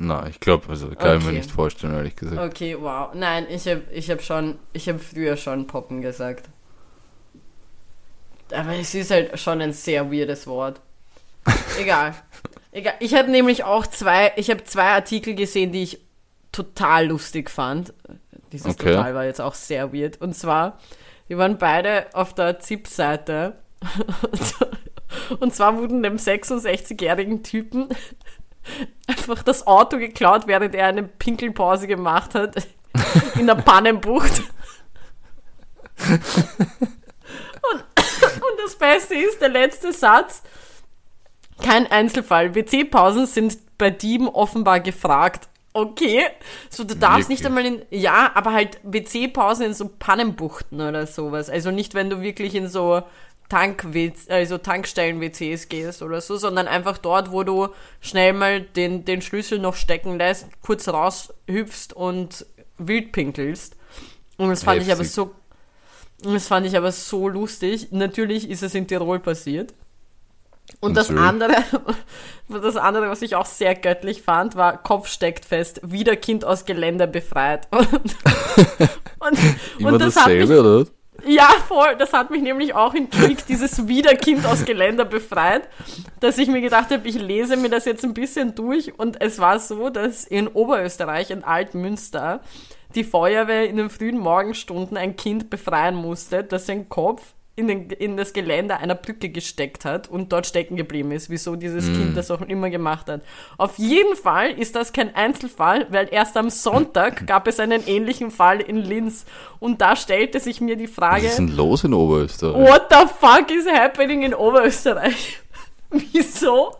Nein, ich glaube, also kann ich mir Okay. nicht vorstellen, ehrlich gesagt. Okay, wow. Nein, ich habe ich hab schon, ich habe früher schon Poppen gesagt. Aber es ist halt schon ein sehr weirdes Wort. <laughs> Egal. Egal. Ich habe nämlich auch zwei, ich habe zwei Artikel gesehen, die ich total lustig fand. Dieses Okay. total war jetzt auch sehr weird. Und zwar, die waren beide auf der ZIP-Seite. <laughs> Und zwar wurden dem 66-jährigen Typen <laughs> einfach das Auto geklaut, während er eine Pinkelpause gemacht hat <laughs> in der Pannenbucht. Und, <laughs> und das Beste ist, der letzte Satz, kein Einzelfall. WC-Pausen sind bei Dieben offenbar gefragt. Okay, so du darfst nicht Wirklich? einmal in, ja, aber halt WC-Pausen in so Pannenbuchten oder sowas. Also nicht, wenn du wirklich in so Tank also Tankstellen-WCs gehst oder so, sondern einfach dort, wo du schnell mal den, den Schlüssel noch stecken lässt, kurz raushüpfst und wild pinkelst. Und das fand ich aber so, das fand ich aber so lustig. Natürlich ist es in Tirol passiert. Und das andere, <laughs> das andere, was ich auch sehr göttlich fand, war Kopf steckt fest, wieder Kind aus Geländer befreit. <laughs> Und, <laughs> und, Immer und das hat mich, dasselbe, oder? Ja, voll, das hat mich nämlich auch intrigued, dieses wieder Kind aus Geländer befreit, dass ich mir gedacht habe, ich lese mir das jetzt ein bisschen durch. Und es war so, dass in Oberösterreich, in Altmünster, die Feuerwehr in den frühen Morgenstunden ein Kind befreien musste, das sein Kopf in, den, in das Geländer einer Brücke gesteckt hat und dort stecken geblieben ist, wieso dieses Kind das auch immer gemacht hat. Auf jeden Fall ist das kein Einzelfall, weil erst am Sonntag <laughs> gab es einen ähnlichen Fall in Linz und da stellte sich mir die Was Frage, ist denn los in Oberösterreich? what the fuck is happening in Oberösterreich? <laughs> Wieso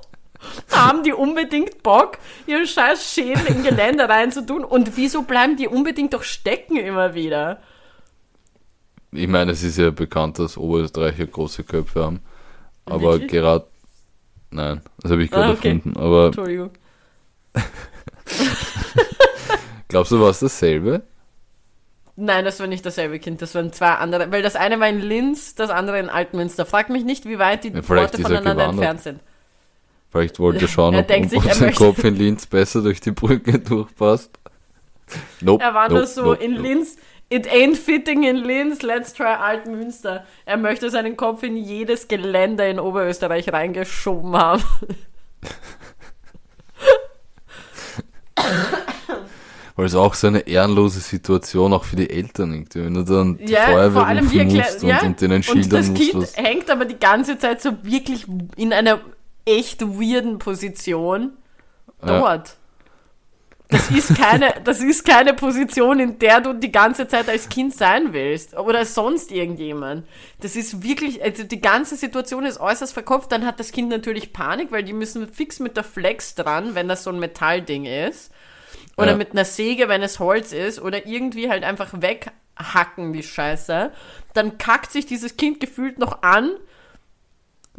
haben die unbedingt Bock, ihren scheiß Schädel in Geländer reinzutun und wieso bleiben die unbedingt doch stecken immer wieder? Ich meine, es ist ja bekannt, dass Oberösterreicher große Köpfe haben. Aber Wirklich? gerade. Nein, das habe ich gerade Ah, okay. erfunden. Aber Entschuldigung. <laughs> glaubst du, war es dasselbe? Nein, das war nicht dasselbe Kind, das waren zwei andere, weil das eine war in Linz, das andere in Altmünster. Frag mich nicht, wie weit die Ja, Orte er voneinander gewandert. entfernt sind. Vielleicht wollte er <laughs> schauen, Er ob, denkt ob sich, er sein Kopf in Linz besser durch die Brücke durchpasst. <laughs> Nope, Er war nope, nur so nope, in nope. It ain't fitting in Linz, let's try Altmünster. Er möchte seinen Kopf in jedes Geländer in Oberösterreich reingeschoben haben. Weil es auch so eine ehrenlose Situation auch für die Eltern irgendwie, wenn du dann die Ja, Feuerwehr rufen musst und, ja. und denen und schildern das musst, Kind was... hängt aber die ganze Zeit so wirklich in einer echt weirden Position Ja. Das ist keine, das ist keine Position, in der du die ganze Zeit als Kind sein willst. Oder sonst irgendjemand. Das ist wirklich, also die ganze Situation ist äußerst verkopft. Dann hat das Kind natürlich Panik, weil die müssen fix mit der Flex dran, wenn das so ein Metallding ist. Oder Ja. mit einer Säge, wenn es Holz ist. Oder irgendwie halt einfach weghacken, die Scheiße. Dann kackt sich dieses Kind gefühlt noch an,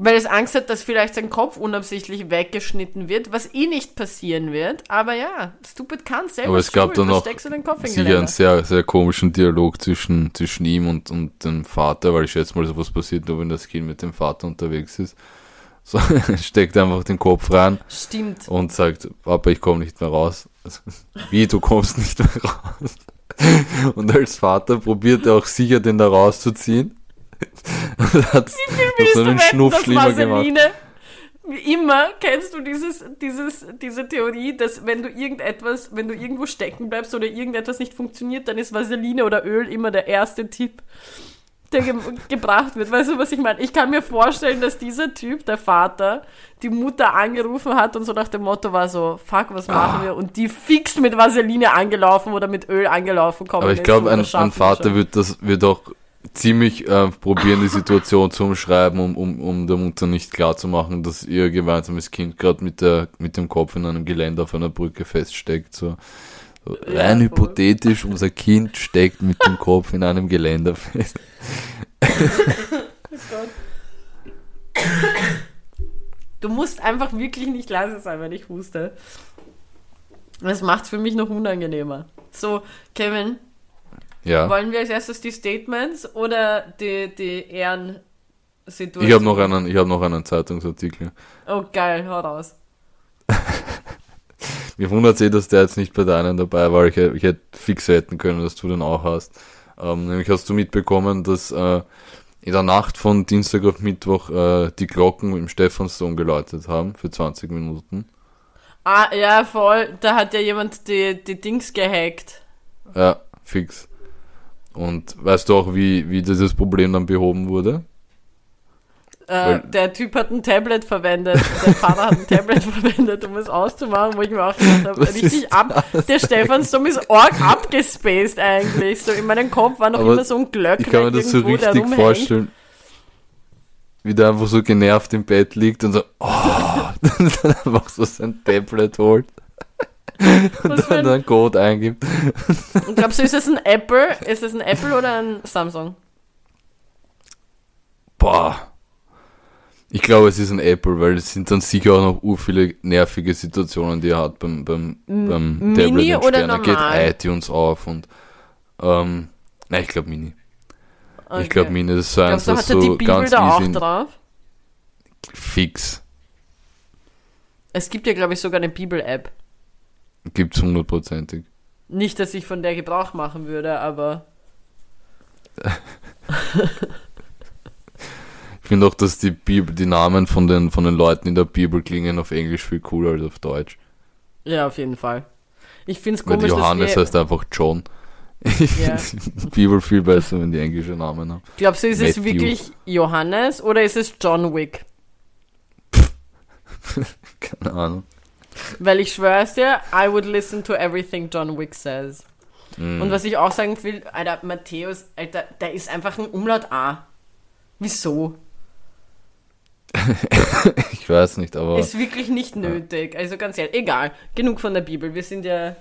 weil es Angst hat, dass vielleicht sein Kopf unabsichtlich weggeschnitten wird, was eh nicht passieren wird. Aber ja, stupid kann selber. Aber es gab dann noch sicher einen sehr, sehr komischen Dialog zwischen, zwischen ihm und, und dem Vater, weil ich schätze mal, sowas passiert nur, wenn das Kind mit dem Vater unterwegs ist. <laughs> So, er steckt einfach den Kopf rein Stimmt. und sagt, Papa, ich komme nicht mehr raus. Also, Wie, du kommst <laughs> nicht mehr raus? Und als Vater probiert er auch sicher, den da rauszuziehen. Hat so du einen wetten, Schnuff dass schlimmer gemacht. Vaseline wie immer kennst du dieses, dieses, diese Theorie, dass wenn du irgendetwas, wenn du irgendwo stecken bleibst oder irgendetwas nicht funktioniert, dann ist Vaseline oder Öl immer der erste Tipp, der ge <laughs> gebracht wird. Weißt du, was ich meine? Ich kann mir vorstellen, dass dieser Typ, der Vater, die Mutter angerufen hat und so nach dem Motto war so, fuck, was machen wir? Und die fix mit Vaseline angelaufen oder mit Öl angelaufen kommen. Aber ich glaube, ein, ein Vater wird das, wird auch ziemlich äh, probieren, die Situation zu umschreiben, um, um, um der Mutter nicht klar zu machen, dass ihr gemeinsames Kind gerade mit der, mit dem Kopf in einem Geländer auf einer Brücke feststeckt, so. so Ja, rein voll. hypothetisch, unser Kind steckt mit dem Kopf in einem Geländer fest. <laughs> Du musst einfach wirklich nicht leise sein, wenn ich huste. Das macht es für mich noch unangenehmer. So, Kevin, Ja. wollen wir als erstes die Statements oder die, die Ehrensituation? Ich habe noch einen, ich habe noch einen Zeitungsartikel. Oh, geil, hau raus. <laughs> Mir wundert eh, dass der jetzt nicht bei deinen dabei war. Ich, hätte- ich hätte fix wetten können, dass du den auch hast. Ähm, nämlich hast du mitbekommen, dass äh, in der Nacht von Dienstag auf Mittwoch äh, die Glocken im Stephansdom geläutet haben für 20 Minuten. Ah, ja, voll. Da hat ja jemand die, die Dings gehackt. Ja, fix. Und weißt du auch, wie, wie dieses Problem dann behoben wurde? Äh, der Typ hat ein Tablet verwendet. Der Vater hat ein Tablet <laughs> verwendet, um es auszumachen, wo ich mir auch gedacht habe, Was richtig ab. Der Stephansdom ist arg abgespaced eigentlich. So in meinem Kopf war noch Aber immer so ein Glöckner Ich kann mir das so richtig vorstellen. Wie der einfach so genervt im Bett liegt und so, oh, <laughs> dann einfach so sein Tablet holt. <laughs> Und dann einen Code eingibt. Und <laughs> glaubst du, ist es ein Apple? Ist es ein Apple oder ein Samsung? Boah. Ich glaube, es ist ein Apple, weil es sind dann sicher auch noch ur viele nervige Situationen, die er hat beim, beim, beim Mini Tablet oder entsperren. Da normal? geht iTunes auf und ähm, nein, ich glaube Mini. Okay. Ich glaube Mini, das ist so eins, was die so Bibel ganz da auch drauf? fix. Es gibt ja, glaube ich, sogar eine Bibel-App. Gibt's hundertprozentig. Nicht, dass ich von der Gebrauch machen würde, aber Ich finde auch, dass die Bibel, die Namen von den, von den Leuten in der Bibel klingen auf Englisch viel cooler als auf Deutsch. ja, auf jeden Fall. Ich finde es Weil komisch, Johannes dass wir, heißt einfach John. Ich Ja. finde die Bibel viel besser, wenn die englische Namen haben. Glaubst du, ist es Matthew. wirklich Johannes oder ist es John Wick? <laughs> Keine Ahnung. Weil ich schwör's dir, I would listen to everything John Wick says. Mm. Und was ich auch sagen will, Alter, Matthäus, Alter, der ist einfach ein Umlaut A. Wieso? <laughs> Ich weiß nicht, aber Ist wirklich nicht nötig. Also ganz ehrlich, egal. Genug von der Bibel. Wir sind ja.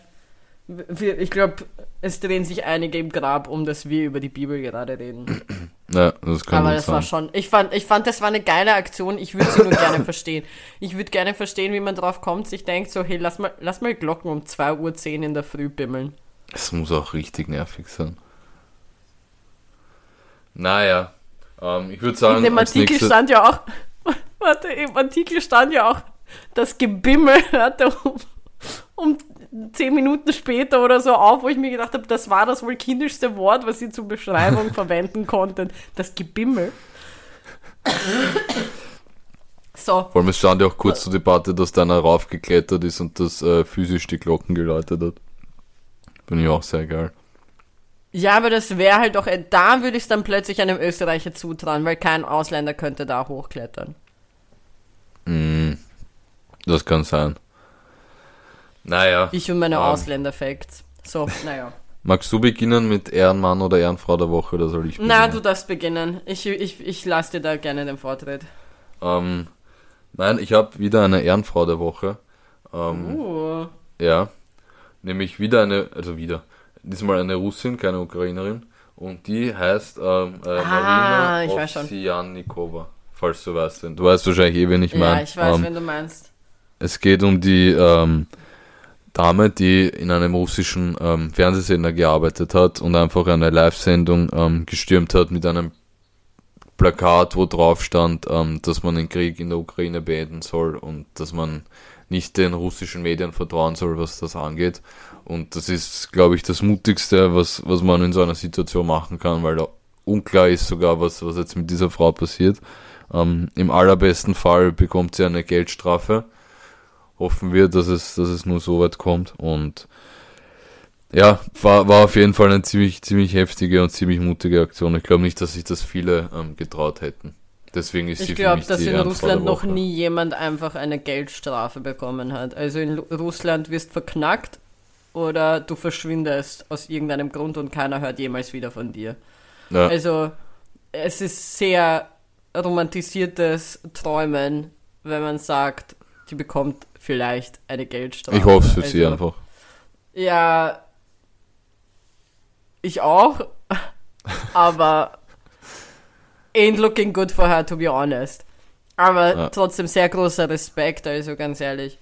Wir, ich glaube, es drehen sich einige im Grab um, dass wir über die Bibel gerade reden. Ja, das kann Aber das sein. war schon. Ich fand, ich fand, das war eine geile Aktion. Ich würde sie nur gerne <laughs> verstehen. Ich würde gerne verstehen, wie man drauf kommt, sich denkt, so, hey, lass mal, lass mal Glocken um 2.10 Uhr in der Früh bimmeln. Es muss auch richtig nervig sein. Naja, ähm, ich würde sagen, In dem Artikel nächstes, stand ja auch, <laughs> warte, im Artikel stand ja auch, das Gebimmel hörte um, um zehn Minuten später oder so auf, wo ich mir gedacht habe, das war das wohl kindischste Wort, was sie zur Beschreibung <laughs> verwenden konnten. Das Gebimmel. So, vor allem es stand ja auch kurz zur Debatte, dass da einer raufgeklettert ist und das äh, physisch die Glocken geläutet hat. Finde ich auch sehr geil. ja, aber das wäre halt doch, äh, da würde ich es dann plötzlich einem Österreicher zutrauen, weil kein Ausländer könnte da hochklettern. Mm, das kann sein. Naja, Ich und meine Ähm. Ausländer-Facts. So, naja. <laughs> magst du beginnen mit Ehrenmann oder Ehrenfrau der Woche oder soll ich beginnen? Na, du darfst beginnen. Ich, ich, ich lasse dir da gerne den Vortritt. Ähm, nein, ich habe wieder eine Ehrenfrau der Woche. Ähm, Uh. Ja, nämlich wieder eine, also wieder, diesmal eine Russin, keine Ukrainerin. Und die heißt ähm, äh, Ah, Marina. Ovsyannikova, falls du weißt. Du weißt wahrscheinlich eh, wen ich meine. Ja, ich weiß, ähm, wenn du meinst. Es geht um die ähm, Dame, die in einem russischen ähm, Fernsehsender gearbeitet hat und einfach eine Live-Sendung ähm, gestürmt hat mit einem Plakat, wo drauf stand, ähm, dass man den Krieg in der Ukraine beenden soll und dass man nicht den russischen Medien vertrauen soll, was das angeht. Und das ist, glaube ich, das Mutigste, was, was man in so einer Situation machen kann, weil da unklar ist sogar, was, was jetzt mit dieser Frau passiert. Ähm, Im allerbesten Fall bekommt sie eine Geldstrafe. Hoffen wir, dass es, dass es nur so weit kommt. Und ja, war, war auf jeden Fall eine ziemlich, ziemlich heftige und ziemlich mutige Aktion. Ich glaube nicht, dass sich das viele ähm, getraut hätten. Deswegen ist Ich glaube, dass in Russland noch nie jemand einfach eine Geldstrafe bekommen hat. Also in Russland wirst verknackt oder du verschwindest aus irgendeinem Grund und keiner hört jemals wieder von dir. Ja, Also es ist sehr romantisiertes Träumen, wenn man sagt, die bekommt vielleicht eine Geldstrafe. ich hoffe es für sie Also, einfach. Ja, ich auch, <laughs> aber ain't looking good for her, to be honest. Aber Ja. trotzdem sehr großer Respekt, also ganz ehrlich.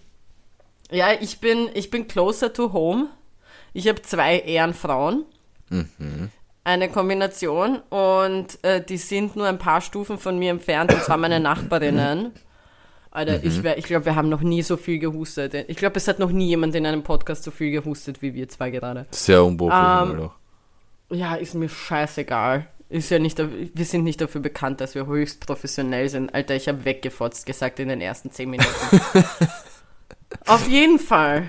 Ja, ich bin, ich bin closer to home. Ich habe zwei Ehrenfrauen. Mhm. Eine Kombination und äh, die sind nur ein paar Stufen von mir entfernt und zwar meine <coughs> Nachbarinnen. Alter, ich, wär- ich glaube, wir haben noch nie so viel gehustet. Ich glaube, es hat noch nie jemand in einem Podcast so viel gehustet wie wir zwei gerade. Sehr unprofessionell Ähm. Ja, ist mir scheißegal. Ist ja nicht, wir sind nicht dafür bekannt, dass wir höchst professionell sind. Alter, ich habe weggefotzt gesagt in den ersten zehn Minuten. <laughs> Auf jeden Fall.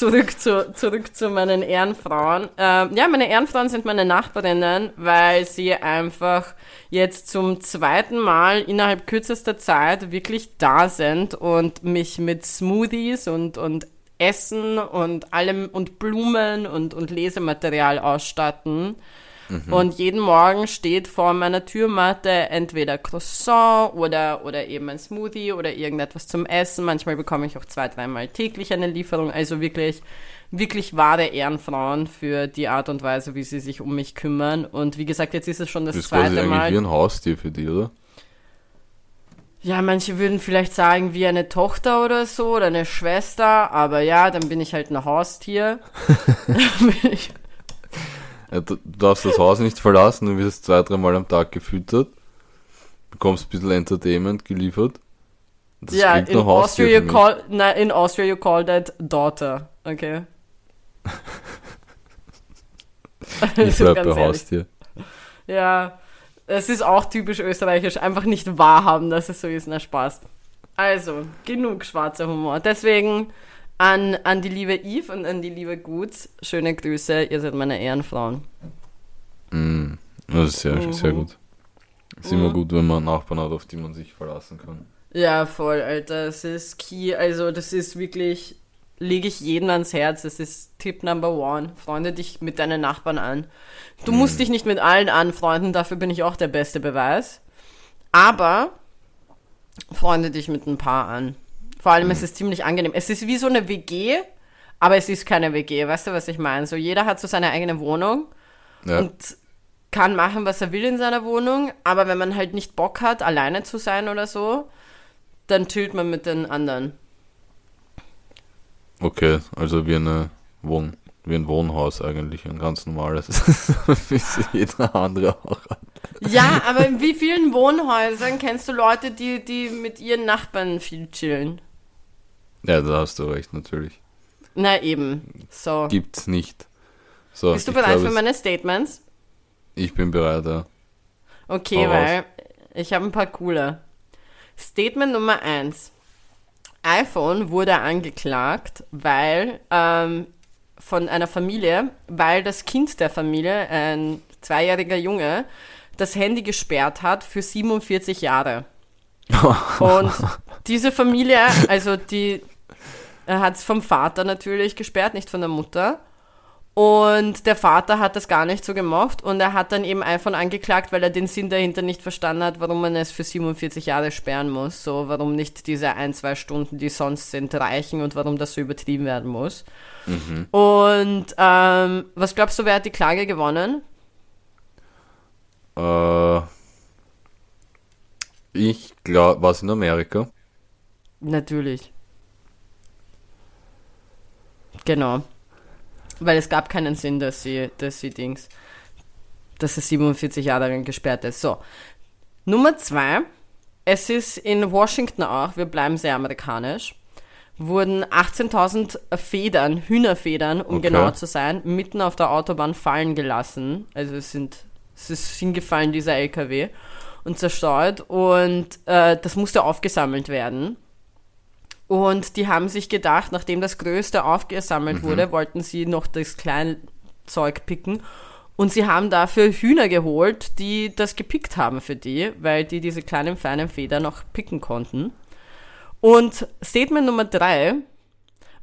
Zurück zu, zurück zu meinen Ehrenfrauen. Ähm, ja, meine Ehrenfrauen sind meine Nachbarinnen, weil sie einfach jetzt zum zweiten Mal innerhalb kürzester Zeit wirklich da sind und mich mit Smoothies und, und Essen und allem und Blumen und, und Lesematerial ausstatten. Und jeden Morgen steht vor meiner Türmatte entweder Croissant oder, oder eben ein Smoothie oder irgendetwas zum Essen. Manchmal bekomme ich auch zwei, dreimal täglich eine Lieferung. Also wirklich, wirklich wahre Ehrenfrauen für die Art und Weise, wie sie sich um mich kümmern. Und wie gesagt, jetzt ist es schon das, Das ist quasi zweite eigentlich Mal. wie ein Haustier für die, oder? Ja, manche würden vielleicht sagen, wie eine Tochter oder so oder eine Schwester, aber ja, dann bin ich halt ein Haustier. <laughs> <laughs> Bin ich- du du darfst das Haus nicht verlassen, du wirst zwei, dreimal am Tag gefüttert, bekommst ein bisschen Entertainment geliefert. Das ja, in Austria, you call, na, in Austria you call that daughter, okay? <laughs> Ich bleib bei. Haustier. Ja, es ist auch typisch österreichisch, einfach nicht wahrhaben, dass es so ist, na Spaß. Also, genug schwarzer Humor. Deswegen an, an die liebe Eve und an die liebe Guts, schöne Grüße, ihr seid meine Ehrenfrauen. Mm, das ist sehr, Mhm. sehr gut. Ist immer Mhm. gut, wenn man Nachbarn hat, auf die man sich verlassen kann. Ja, voll, Alter. Das ist key. Also, das ist wirklich, lege ich jeden ans Herz. Das ist Tipp Number One. Freunde dich mit deinen Nachbarn an. Du musst dich nicht mit allen anfreunden, dafür bin ich auch der beste Beweis. Aber freunde dich mit ein paar an. Vor allem, es ist ziemlich angenehm. Es ist wie so eine WG, aber es ist keine WG. Weißt du, was ich meine? So, jeder hat so seine eigene Wohnung Ja, und kann machen, was er will in seiner Wohnung, aber wenn man halt nicht Bock hat, alleine zu sein oder so, dann chillt man mit den anderen. okay, also wie eine Wohn wie ein Wohnhaus eigentlich, ein ganz normales, <laughs> wie es jeder andere auch hat. Ja, aber in wie vielen Wohnhäusern kennst du Leute, die, die mit ihren Nachbarn viel chillen? Ja, da hast du recht, natürlich. Na eben. So. Gibt's nicht. So, Bist du bereit glaub, für meine Statements? Ich bin bereit, ja. Okay, Hau weil ich habe ein paar coole. Statement Nummer eins: iPhone wurde angeklagt, weil ähm, von einer Familie, weil das Kind der Familie, ein zweijähriger Junge, das Handy gesperrt hat für 47 Jahre. <laughs> Und diese Familie, also die hat es vom Vater natürlich gesperrt, nicht von der Mutter. Und der Vater hat das gar nicht so gemacht und er hat dann eben iPhone angeklagt, weil er den Sinn dahinter nicht verstanden hat, warum man es für 47 Jahre sperren muss. So, warum nicht diese ein, zwei Stunden, die sonst sind, reichen und warum das so übertrieben werden muss. Und ähm, was glaubst du, wer hat die Klage gewonnen? Äh, ich glaube, was in Amerika? Natürlich. Genau. Weil es gab keinen Sinn, dass sie, dass sie Dings, dass es 47 Jahre lang gesperrt ist. So. Nummer zwei. Es ist in Washington auch, wir bleiben sehr amerikanisch, wurden 18.000 Federn, Hühnerfedern, um Okay. genau zu sein, mitten auf der Autobahn fallen gelassen. Also es sind, es ist hingefallen, dieser LKW. und zerstreut und äh, das musste aufgesammelt werden. Und die haben sich gedacht, nachdem das Größte aufgesammelt wurde, wollten sie noch das Kleinzeug picken. Und sie haben dafür Hühner geholt, die das gepickt haben für die, weil die diese kleinen feinen Federn noch picken konnten. Und Statement Nummer drei,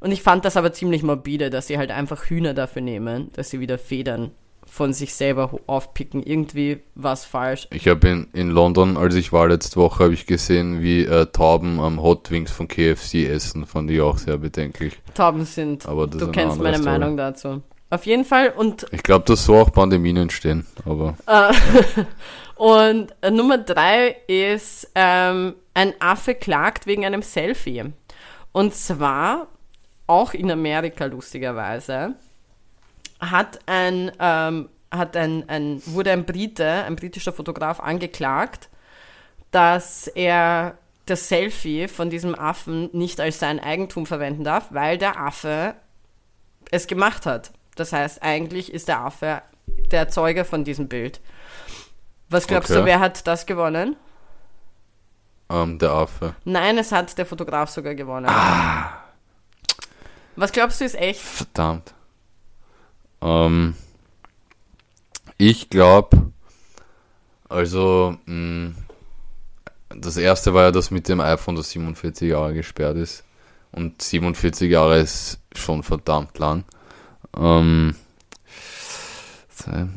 und ich fand das aber ziemlich morbide, dass sie halt einfach Hühner dafür nehmen, dass sie wieder Federn von sich selber aufpicken. Irgendwie war es falsch. Ich habe in, in London, als ich war letzte Woche, habe ich gesehen, wie äh, Tauben am Hot Wings von KFC essen. Fand ich auch sehr bedenklich. Tauben sind. Aber du kennst meine Story. Meinung dazu. Auf jeden Fall. Und Ich glaube, dass so auch Pandemien entstehen. Aber <laughs> Und äh, Nummer drei ist, ähm, ein Affe klagt wegen einem Selfie. Und zwar, auch in Amerika lustigerweise, hat ein, ähm, hat ein, ein, wurde ein Brite, ein britischer Fotograf angeklagt, dass er das Selfie von diesem Affen nicht als sein Eigentum verwenden darf, weil der Affe es gemacht hat. Das heißt, eigentlich ist der Affe der Erzeuger von diesem Bild. Was glaubst Okay. du, wer hat das gewonnen? ähm, der Affe. Nein, es hat der Fotograf sogar gewonnen. Was glaubst du ist echt? Verdammt. Ähm, ich glaube, also, mh, das erste war ja das mit dem iPhone, das 47 Jahre gesperrt ist. Und 47 Jahre ist schon verdammt lang. Ähm,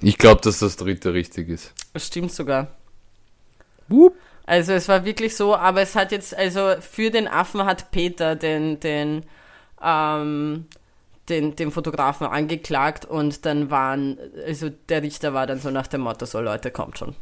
ich glaube, dass das dritte richtig ist. Das stimmt sogar. Wupp. Also es war wirklich so, aber es hat jetzt, also für den Affen hat Peter den, den, ähm, den, den Fotografen angeklagt und dann waren, also der Richter war dann so nach dem Motto, so Leute, kommt schon.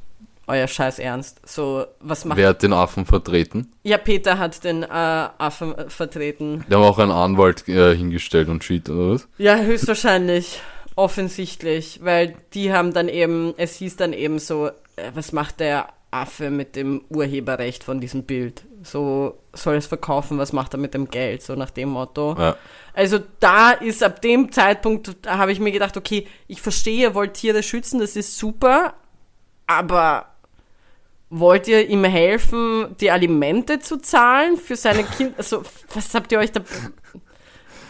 Euer Scheiß Ernst. So, was macht... Wer hat den Affen vertreten? Ja, Peter hat den äh, Affen äh, vertreten. Die haben auch einen Anwalt äh, hingestellt und shit, oder was? Ja, höchstwahrscheinlich. Offensichtlich. Weil die haben dann eben, es hieß dann eben so, äh, was macht der Affe mit dem Urheberrecht von diesem Bild? So, soll es verkaufen, was macht er mit dem Geld? So nach dem Motto. Ja. Also da ist ab dem Zeitpunkt, da habe ich mir gedacht, okay, ich verstehe, ihr wollt Tiere schützen, das ist super, aber wollt ihr ihm helfen, die Alimente zu zahlen für seine <laughs> Kinder? Also, was habt ihr euch da...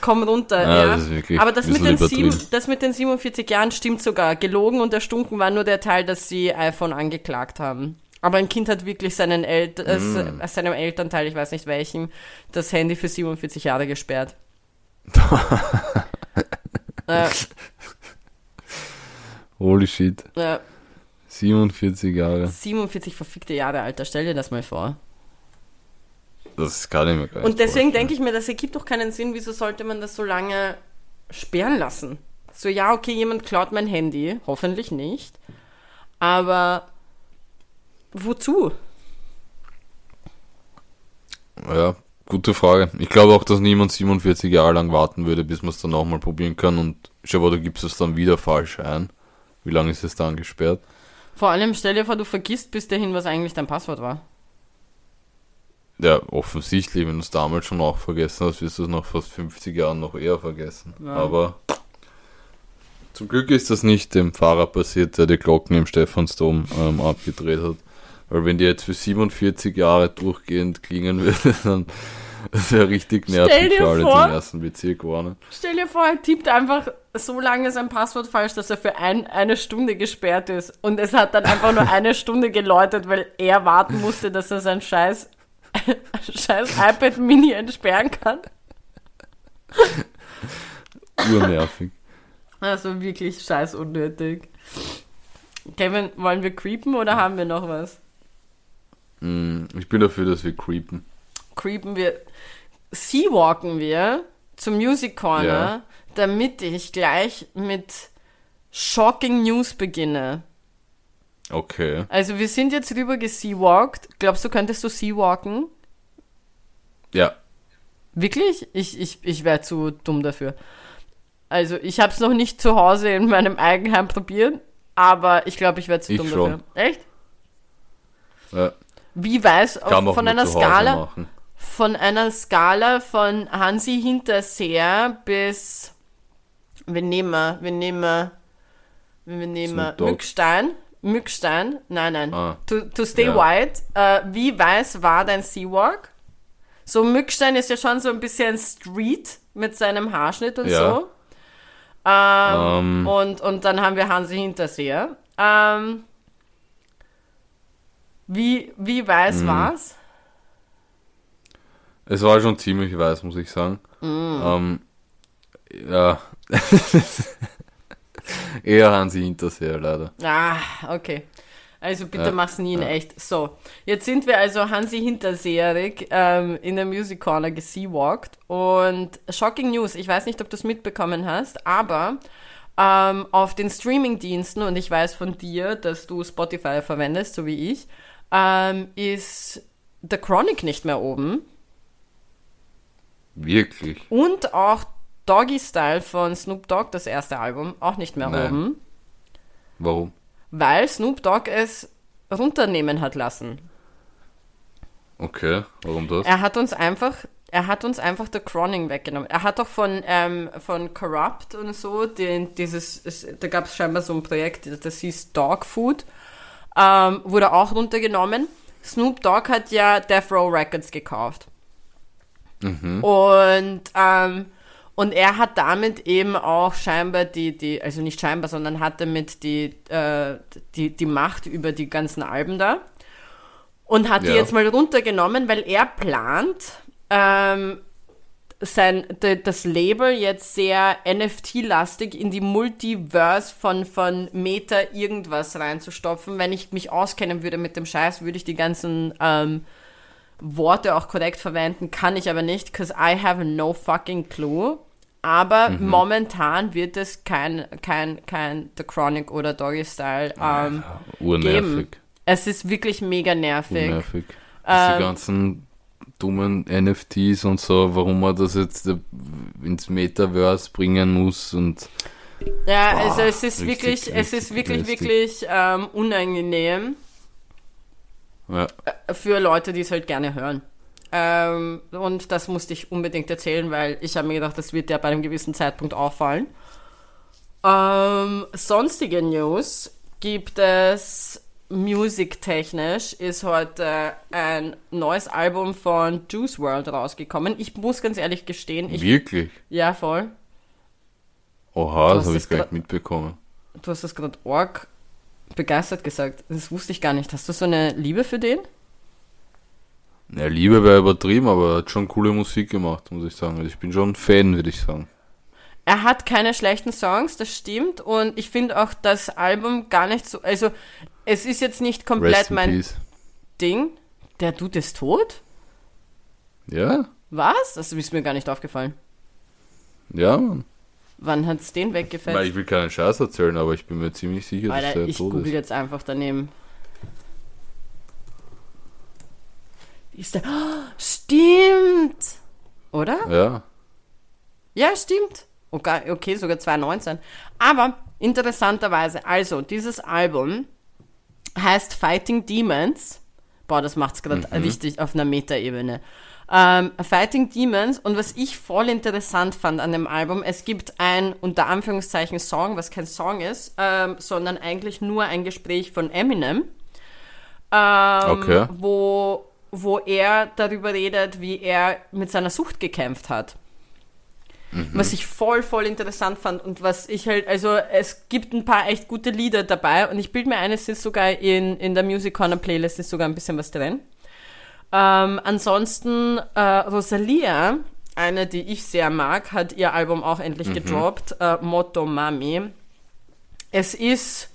Komm runter, Ja, ja. das aber das mit, den sieben, das mit den 47 Jahren stimmt sogar. Gelogen und erstunken war nur der Teil, dass sie iPhone angeklagt haben. Aber ein Kind hat wirklich seinen El äh, Mm. seinem Elternteil, ich weiß nicht welchem, das Handy für 47 Jahre gesperrt. <laughs> äh, Holy shit. äh, 47 Jahre. 47 verfickte Jahre, Alter, stell dir das mal vor. Das kann ich mir gar nicht Und deswegen denke ich mir, das ergibt doch keinen Sinn, wieso sollte man das so lange sperren lassen? So, ja, okay, jemand klaut mein Handy, hoffentlich nicht. Aber wozu? Ja, gute Frage. Ich glaube auch, dass niemand 47 Jahre lang warten würde, bis man es dann nochmal probieren kann. Und schau mal, du gibst es dann wieder falsch ein. Wie lange ist es dann gesperrt? Vor allem stell dir vor, du vergisst bis dahin, was eigentlich dein Passwort war. Ja, offensichtlich, wenn du es damals schon auch vergessen hast, wirst du es nach fast 50 Jahren noch eher vergessen. Ja. Aber zum Glück ist das nicht dem Fahrer passiert, der die Glocken im Stephansdom ähm, abgedreht hat. Weil wenn die jetzt für 47 Jahre durchgehend klingen würde, <laughs> dann das wäre richtig Stell nervig dir für alle, vor- die im ersten Bezirk wohnen. Stell dir vor, er tippt einfach so lange sein Passwort falsch, dass er für ein, eine Stunde gesperrt ist. Und es hat dann einfach nur eine <laughs> Stunde geläutet, weil er warten musste, dass er sein scheiß, <laughs> scheiß iPad Mini entsperren kann. Urnervig. Also wirklich scheiß unnötig. Kevin, wollen wir creepen oder haben wir noch was? Mm, Ich bin dafür, dass wir creepen. Creepen wir, Seawalken wir zum Music Corner, Ja. damit ich gleich mit Shocking News beginne. Okay. Also wir sind jetzt rüber geseawalkt. Glaubst du, könntest du seawalken? Ja. Wirklich? Ich, ich, ich wäre zu dumm dafür. Also ich habe es noch nicht zu Hause in meinem Eigenheim probiert, aber ich glaube, ich wäre zu Ich dumm schon. dafür. Echt? ja. Wie weiß auf, von einer Skala von einer Skala von Hansi Hinterseer bis wir nehmen wir, nehmen wir nehmen. Mückstein. Mückstein. Nein, nein. Ah. To, to stay Ja. white. Äh, wie weiß war dein Seawalk? So Mückstein ist ja schon so ein bisschen Street mit seinem Haarschnitt und Ja. so. Ähm, Ähm, und, und dann haben wir Hansi Hinterseher. Ähm, wie, wie Mhm. weiß war's? es war schon ziemlich weiß, muss ich sagen. Mm. Ähm, ja. <laughs> Eher Hansi Hinterseher, leider. Ah, okay. Also bitte Ja, mach's nie in ja. echt. So, jetzt sind wir also Hansi Hinterseerig ähm, in der Music Corner geseawalkt und shocking News, ich weiß nicht, ob du es mitbekommen hast, aber ähm, auf den Streaming-Diensten, und ich weiß von dir, dass du Spotify verwendest, so wie ich, ähm, ist The Chronic nicht mehr oben Wirklich. und auch Doggy Style von Snoop Dogg, das erste Album, auch nicht mehr Nein. oben, Warum? weil Snoop Dogg es runternehmen hat lassen. Okay, warum das? Er hat uns einfach, er hat uns einfach The Croning weggenommen. Er hat doch von, ähm, von Corrupt und so, den, dieses, es, da gab es scheinbar so ein Projekt, das hieß Dog Food, ähm, wurde auch runtergenommen. Snoop Dogg hat ja Death Row Records gekauft. Und, ähm, und er hat damit eben auch scheinbar die, die, also nicht scheinbar, sondern hat damit die, äh, die, die Macht über die ganzen Alben da und hat die Ja. jetzt mal runtergenommen, weil er plant, ähm, sein, das Label jetzt sehr NFT-lastig in die Multiverse von, von Meta irgendwas reinzustopfen. Wenn ich mich auskennen würde mit dem Scheiß, würde ich die ganzen ähm, Worte auch korrekt verwenden, kann ich aber nicht, because I have no fucking clue. Aber momentan wird es kein, kein, kein The Chronic oder Doggy Style ähm, Urnervig. geben. Es ist wirklich mega nervig. Nervig. Diese Ähm, ganzen dummen NFTs und so, warum man das jetzt äh, ins Metaverse bringen muss und Ja, Boah, also es ist richtig, wirklich, es ist richtig wirklich, lästig. wirklich ähm, unangenehm ja, äh, für Leute, die es halt gerne hören. Ähm, und das musste ich unbedingt erzählen, weil ich habe mir gedacht, das wird ja bei einem gewissen Zeitpunkt auffallen. Ähm, sonstige News gibt es musiktechnisch ist heute ein neues Album von Juice World rausgekommen. Ich muss ganz ehrlich gestehen, ich, wirklich. ja voll. Oha, das habe ich gar nicht mitbekommen. Du hast das gerade org begeistert gesagt. Das wusste ich gar nicht. Hast du so eine Liebe für den? Ja, Liebe wäre übertrieben, aber er hat schon coole Musik gemacht, muss ich sagen. Also ich bin schon Fan, würde ich sagen. Er hat keine schlechten Songs, das stimmt. Und ich finde auch das Album gar nicht so. Also, es ist jetzt nicht komplett mein Peace. Ding. Der Dude ist tot? Ja, Was? Das ist mir gar nicht aufgefallen. ja, Mann. Wann hat's den Weil weggefetzt? ich will keinen Scheiß erzählen, aber ich bin mir ziemlich sicher, dass Alter, er ich tot google ist. jetzt einfach daneben. Ist der. Oh, stimmt! Oder? Ja, Ja, stimmt. Okay, okay, sogar 2019. Aber interessanterweise, also dieses Album heißt Fighting Demons. Boah, das macht's gerade richtig auf einer Metaebene. Ähm, Fighting Demons und was ich voll interessant fand an dem Album, es gibt ein unter Anführungszeichen Song, was kein Song ist, ähm, sondern eigentlich nur ein Gespräch von Eminem, ähm, Okay. wo, wo er darüber redet, wie er mit seiner Sucht gekämpft hat. Was ich voll, voll interessant fand und was ich halt, also es gibt ein paar echt gute Lieder dabei und ich bilde mir ein, es ist sogar in, in der Music Corner Playlist ist sogar ein bisschen was drin. Ähm, ansonsten, äh, Rosalia, eine, die ich sehr mag, hat ihr Album auch endlich gedroppt, äh, Motto Mami. Es ist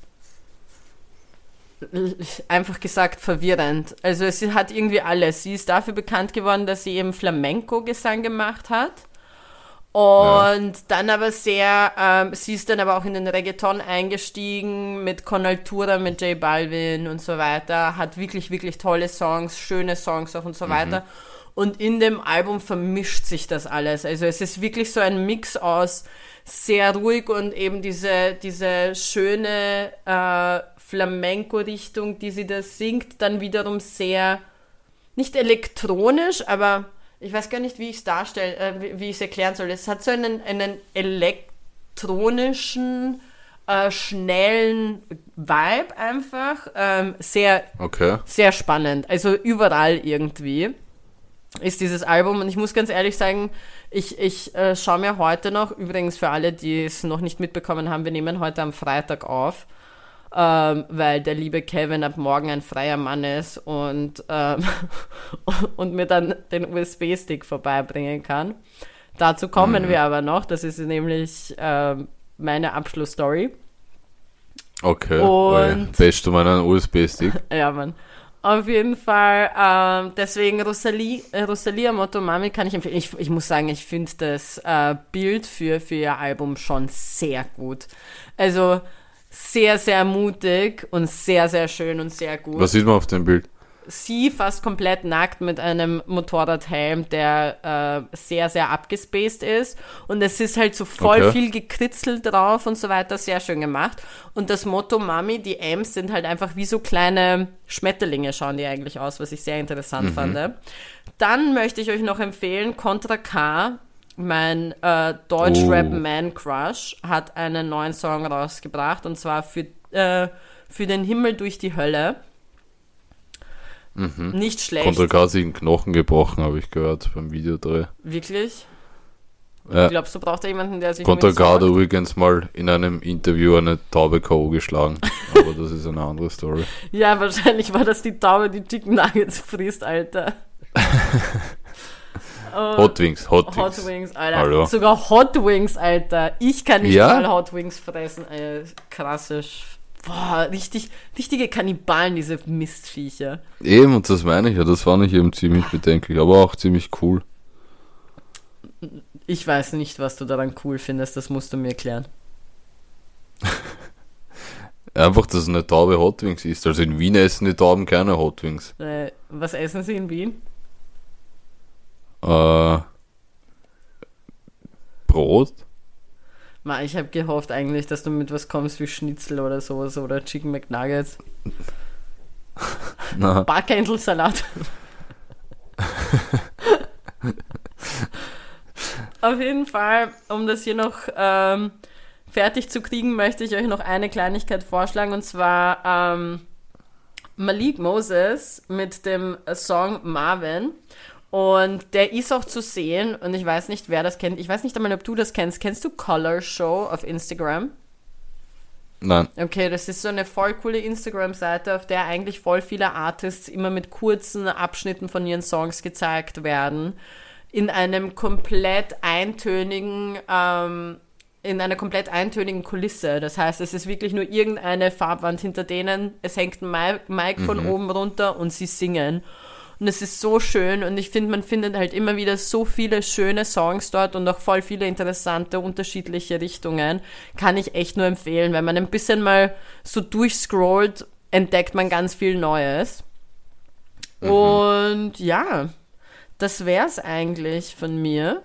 einfach gesagt verwirrend. Also es hat irgendwie alles. Sie ist dafür bekannt geworden, dass sie eben Flamenco-Gesang gemacht hat. Und dann aber sehr, ähm, sie ist dann aber auch in den Reggaeton eingestiegen mit Conaltura, mit J Balvin und so weiter, hat wirklich, wirklich tolle Songs, schöne Songs auch und so weiter. Und in dem Album vermischt sich das alles. Also es ist wirklich so ein Mix aus sehr ruhig und eben diese, diese schöne äh, Flamenco-Richtung, die sie da singt, dann wiederum sehr, nicht elektronisch, aber ich weiß gar nicht, wie ich es darstelle, äh, wie, wie ich es erklären soll. Es hat so einen, einen elektronischen, äh, schnellen Vibe einfach. Ähm, sehr, Okay. sehr spannend. Also überall irgendwie ist dieses Album. Und ich muss ganz ehrlich sagen, ich, ich äh, schaue mir heute noch, übrigens für alle, die es noch nicht mitbekommen haben, wir nehmen heute am Freitag auf. Ähm, weil der liebe Kevin ab morgen ein freier Mann ist und, ähm, <laughs> und mir dann den USB-Stick vorbeibringen kann. Dazu kommen wir aber noch. Das ist nämlich ähm, meine Abschlussstory. Okay. Und-. Best du meinen USB-Stick? <laughs> Ja, Mann. Auf jeden Fall, ähm, deswegen Rosalie, äh, Rosalia Motomami kann ich empfehlen. Ich, ich muss sagen, ich finde das äh, Bild für, für ihr Album schon sehr gut. Also sehr, sehr mutig und sehr, sehr schön und sehr gut. Was sieht man auf dem Bild? sie fast komplett nackt mit einem Motorradhelm, der äh, sehr, sehr abgespaced ist. Und es ist halt so voll Okay. viel gekritzelt drauf und so weiter, sehr schön gemacht. Und das Motto Mami, die M's sind halt einfach wie so kleine Schmetterlinge, schauen die eigentlich aus, was ich sehr interessant fand. Dann möchte ich euch noch empfehlen, Contra K, mein äh, Deutsch-Rap-Man-Crush, hat einen neuen Song rausgebracht und zwar für, äh, für den Himmel durch die Hölle. Nicht schlecht. Contra K hat sich einen Knochen gebrochen, habe ich gehört beim Videodreh. Wirklich? Ja. Glaubst du, braucht er jemanden, der sich Contra um ihn K hat übrigens mal in einem Interview eine Taube K.O. geschlagen. <laughs> Aber das ist eine andere Story. Ja, wahrscheinlich war das die Taube, die Chicken Nuggets frisst, Alter. <laughs> Oh, Hot Wings, Hot Wings. Hot Wings, Alter. Hallo. Sogar Hot Wings, Alter. Ich kann nicht Ja? mal Hot Wings fressen. Ey, krasse. Boah, richtig, richtige Kannibalen, diese Mistviecher. Eben, und das meine ich ja, das fand ich eben ziemlich bedenklich, aber auch ziemlich cool. Ich weiß nicht, was du daran cool findest, das musst du mir erklären. <laughs> Einfach, dass eine Taube Hot Wings ist. Also in Wien essen die Tauben keine Hot Wings. Äh, was essen sie in Wien? Äh, Brot? Ma, ich habe gehofft eigentlich, dass du mit was kommst wie Schnitzel oder sowas oder Chicken McNuggets. Na, <laughs> Barkendelsalat. Auf jeden Fall, um das hier noch ähm, fertig zu kriegen, möchte ich euch noch eine Kleinigkeit vorschlagen und zwar ähm, Malik Moses mit dem Song Marvin. Und der ist auch zu sehen und ich weiß nicht, wer das kennt. Ich weiß nicht einmal, ob du das kennst. Kennst du Color Show auf Instagram? nein. Okay, das ist so eine voll coole Instagram-Seite, auf der eigentlich voll viele Artists immer mit kurzen Abschnitten von ihren Songs gezeigt werden. In einem komplett eintönigen, ähm, in einer komplett eintönigen Kulisse. Das heißt, es ist wirklich nur irgendeine Farbwand hinter denen. Es hängt ein Mi- Mic von oben runter und sie singen. Und es ist so schön und ich finde, man findet halt immer wieder so viele schöne Songs dort und auch voll viele interessante, unterschiedliche Richtungen. Kann ich echt nur empfehlen. Wenn man ein bisschen mal so durchscrollt, entdeckt man ganz viel Neues. Und ja, das wär's eigentlich von mir.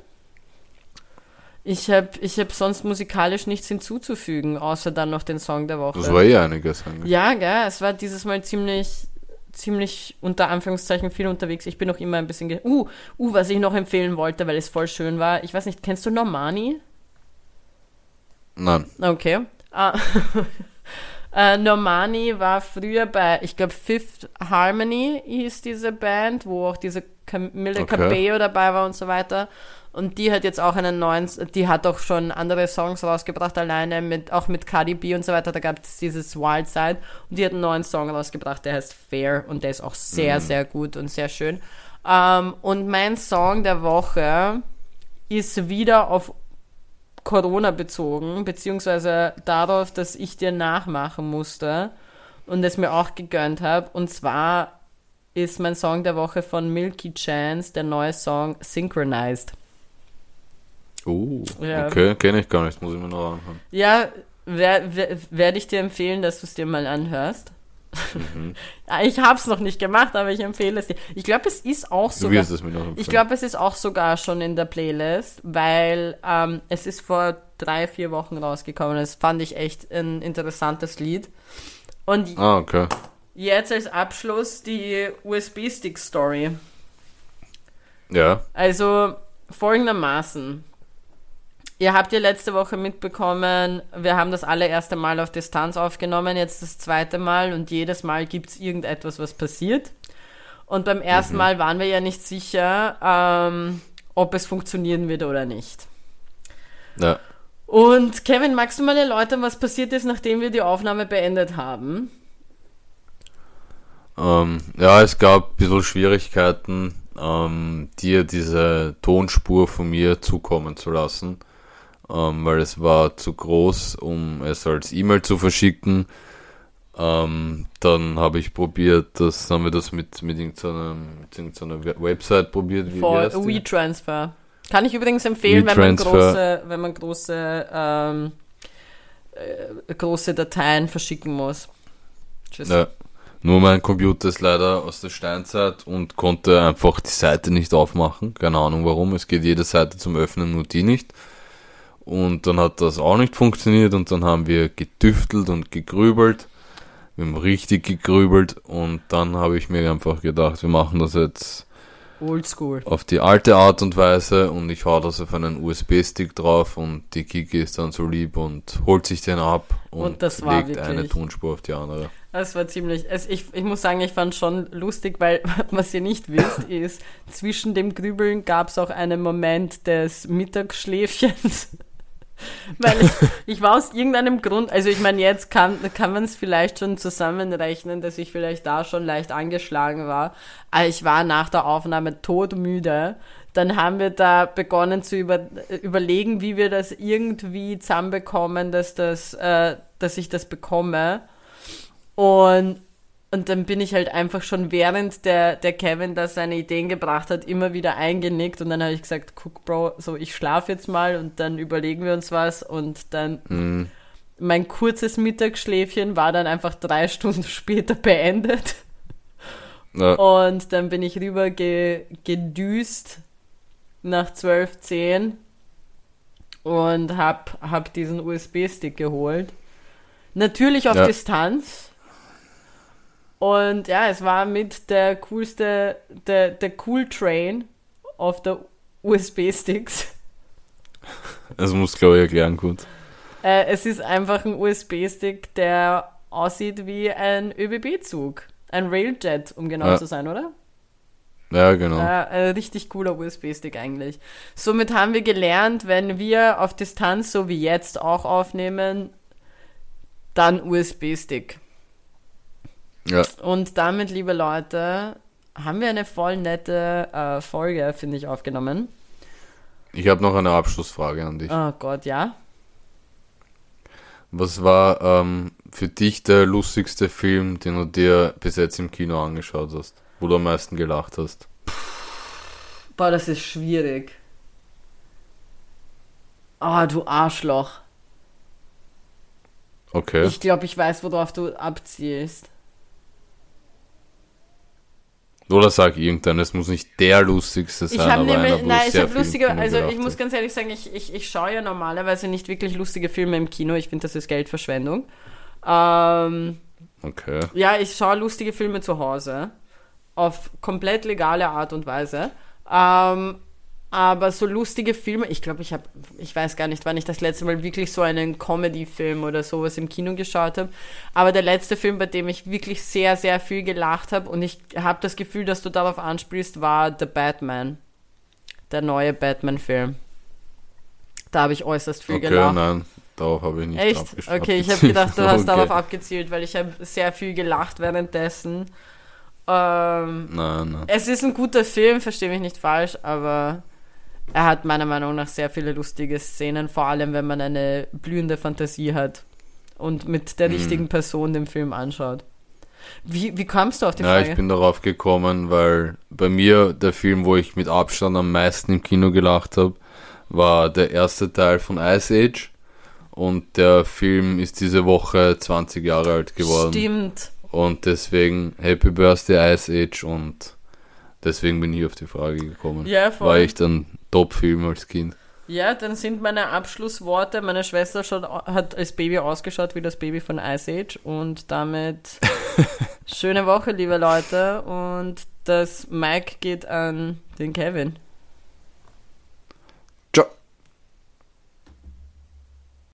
Ich habe ich hab sonst musikalisch nichts hinzuzufügen, außer dann noch den Song der Woche. Das war eh einiges eigentlich. Ja, gell, es war dieses Mal ziemlich, ziemlich unter Anführungszeichen viel unterwegs. Ich bin noch immer ein bisschen. Ge uh, uh, was ich noch empfehlen wollte, weil es voll schön war. Ich weiß nicht, kennst du Normani? Nein. Okay. Ah, <laughs> äh, Normani war früher bei, ich glaube, Fifth Harmony hieß diese Band, wo auch diese Camille Okay. Cabello dabei war und so weiter. Und die hat jetzt auch einen neuen, die hat auch schon andere Songs rausgebracht, alleine mit, auch mit Cardi B und so weiter. Da gab es dieses Wild Side und die hat einen neuen Song rausgebracht, der heißt Fair und der ist auch sehr, sehr gut und sehr schön. Ähm, und mein Song der Woche ist wieder auf Corona bezogen, beziehungsweise darauf, dass ich dir nachmachen musste und es mir auch gegönnt habe. Und zwar ist mein Song der Woche von Milky Chance, der neue Song Synchronized. Oh, Ja. okay, kenne ich gar nicht, muss ich mir noch anhören. Ja, wer, wer, werde ich dir empfehlen, dass du es dir mal anhörst. ja, <laughs> ich habe es noch nicht gemacht, aber ich empfehle es dir. Ich glaube, es ist auch Du sogar. wirst es mir noch empfehlen. Ich glaube, es ist auch sogar schon in der Playlist, weil ähm, es ist vor drei, vier Wochen rausgekommen. Das fand ich echt ein interessantes Lied. Und Ah, okay. jetzt als Abschluss die USB-Stick-Story. Ja. Also folgendermaßen. Ihr habt ja letzte Woche mitbekommen, wir haben das allererste Mal auf Distanz aufgenommen, jetzt das zweite Mal und jedes Mal gibt es irgendetwas, was passiert. Und beim ersten Mal waren wir ja nicht sicher, ähm, ob es funktionieren wird oder nicht. Ja. Und Kevin, magst du mal erläutern, was passiert ist, nachdem wir die Aufnahme beendet haben? Ähm, ja, es gab ein bisschen Schwierigkeiten, ähm, dir diese Tonspur von mir zukommen zu lassen, ähm, weil es war zu groß, um es als E-Mail zu verschicken. Ähm, dann habe ich probiert, das haben wir das mit, mit irgendeiner, mit irgendeiner Website probiert. Wie die? WeTransfer. Kann ich übrigens empfehlen, wenn man große, wenn man große, ähm, äh, große Dateien verschicken muss. Tschüss. Ja. Nur mein Computer ist leider aus der Steinzeit und konnte einfach die Seite nicht aufmachen. Keine Ahnung warum. Es geht jede Seite zum Öffnen, nur die nicht. Und dann hat das auch nicht funktioniert und dann haben wir getüftelt und gegrübelt. Wir haben richtig gegrübelt und dann habe ich mir einfach gedacht, wir machen das jetzt Oldschool. auf die alte Art und Weise und ich hau das auf einen USB-Stick drauf und die Kiki ist dann so lieb und holt sich den ab und, Und legt eine Tonspur auf die andere. Das war ziemlich. Es, ich, ich muss sagen, ich fand schon lustig, weil <laughs> was ihr nicht wisst, <laughs> ist, zwischen dem Grübeln gab es auch einen Moment des Mittagsschläfchens. <laughs> weil ich, ich war aus irgendeinem Grund, also ich meine, jetzt kann, kann man es vielleicht schon zusammenrechnen, dass ich vielleicht da schon leicht angeschlagen war. Aber ich war nach der Aufnahme todmüde. Dann haben wir da begonnen zu über, überlegen, wie wir das irgendwie zusammenbekommen, dass, das, äh, dass ich das bekomme. Und, und dann bin ich halt einfach schon während der, der Kevin da seine Ideen gebracht hat, immer wieder eingenickt und dann habe ich gesagt, guck Bro, so ich schlafe jetzt mal und dann überlegen wir uns was und dann Mhm. mein kurzes Mittagsschläfchen war dann einfach drei Stunden <laughs> später beendet Ja. und dann bin ich rüber ge, gedüst nach 12.10 und hab, hab diesen USB-Stick geholt. Natürlich auf Ja. Distanz. Und ja, es war mit der coolste, der, der Cool Train auf der USB-Sticks. Das muss glaube ich erklären gut. Äh, es ist einfach ein USB-Stick, der aussieht wie ein ÖBB-Zug. Ein Railjet, um genau Ja. zu sein, oder? Ja, genau. Ja, ein richtig cooler USB-Stick eigentlich. Somit haben wir gelernt, wenn wir auf Distanz, so wie jetzt, auch aufnehmen, dann USB-Stick. Ja. Und damit, liebe Leute, haben wir eine voll nette äh, Folge, finde ich, aufgenommen. Ich habe noch eine Abschlussfrage an dich. Oh Gott, ja. Was war ähm, für dich der lustigste Film, den du dir bis jetzt im Kino angeschaut hast? Wo du am meisten gelacht hast? Boah, das ist schwierig. Ah, du Arschloch. Okay. Ich glaube, ich weiß, worauf du abzielst. Oder sag irgendeinen, es muss nicht der lustigste sein, Ich habe nämlich, nein, ich habe viel lustige, also ich muss ganz ehrlich sagen, ich, ich, ich schaue ja normalerweise nicht wirklich lustige Filme im Kino. Ich finde, das ist Geldverschwendung. Ähm, Okay. ja, ich schaue lustige Filme zu Hause. Auf komplett legale Art und Weise. Ähm, aber so lustige Filme, ich glaube, ich habe, ich weiß gar nicht, wann ich das letzte Mal wirklich so einen Comedy-Film oder sowas im Kino geschaut habe. Aber der letzte Film, bei dem ich wirklich sehr, sehr viel gelacht habe und ich habe das Gefühl, dass du darauf anspielst, war The Batman. Der neue Batman-Film. Da habe ich äußerst viel Okay, gelacht. nein, darauf habe ich nicht Echt? Okay, ich habe gedacht, du hast <laughs> okay. darauf abgezielt, weil ich habe sehr viel gelacht währenddessen. Ähm, Nein, nein. es ist ein guter Film, verstehe mich nicht falsch, aber er hat meiner Meinung nach sehr viele lustige Szenen, vor allem wenn man eine blühende Fantasie hat und mit der Mhm. richtigen Person den Film anschaut. Wie, wie kamst du auf die Ja, Frage? ich bin darauf gekommen, weil bei mir der Film, wo ich mit Abstand am meisten im Kino gelacht habe, war der erste Teil von Ice Age. Und der Film ist diese Woche 20 Jahre alt geworden. Stimmt. Und deswegen Happy Birthday Ice Age und deswegen bin ich auf die Frage gekommen. Ja, voll. War echt ein Top-Film als Kind. Ja, dann sind meine Abschlussworte. Meine Schwester schon, hat als Baby ausgeschaut wie das Baby von Ice Age. Und damit <laughs> schöne Woche, liebe Leute. Und das Mic geht an den Kevin.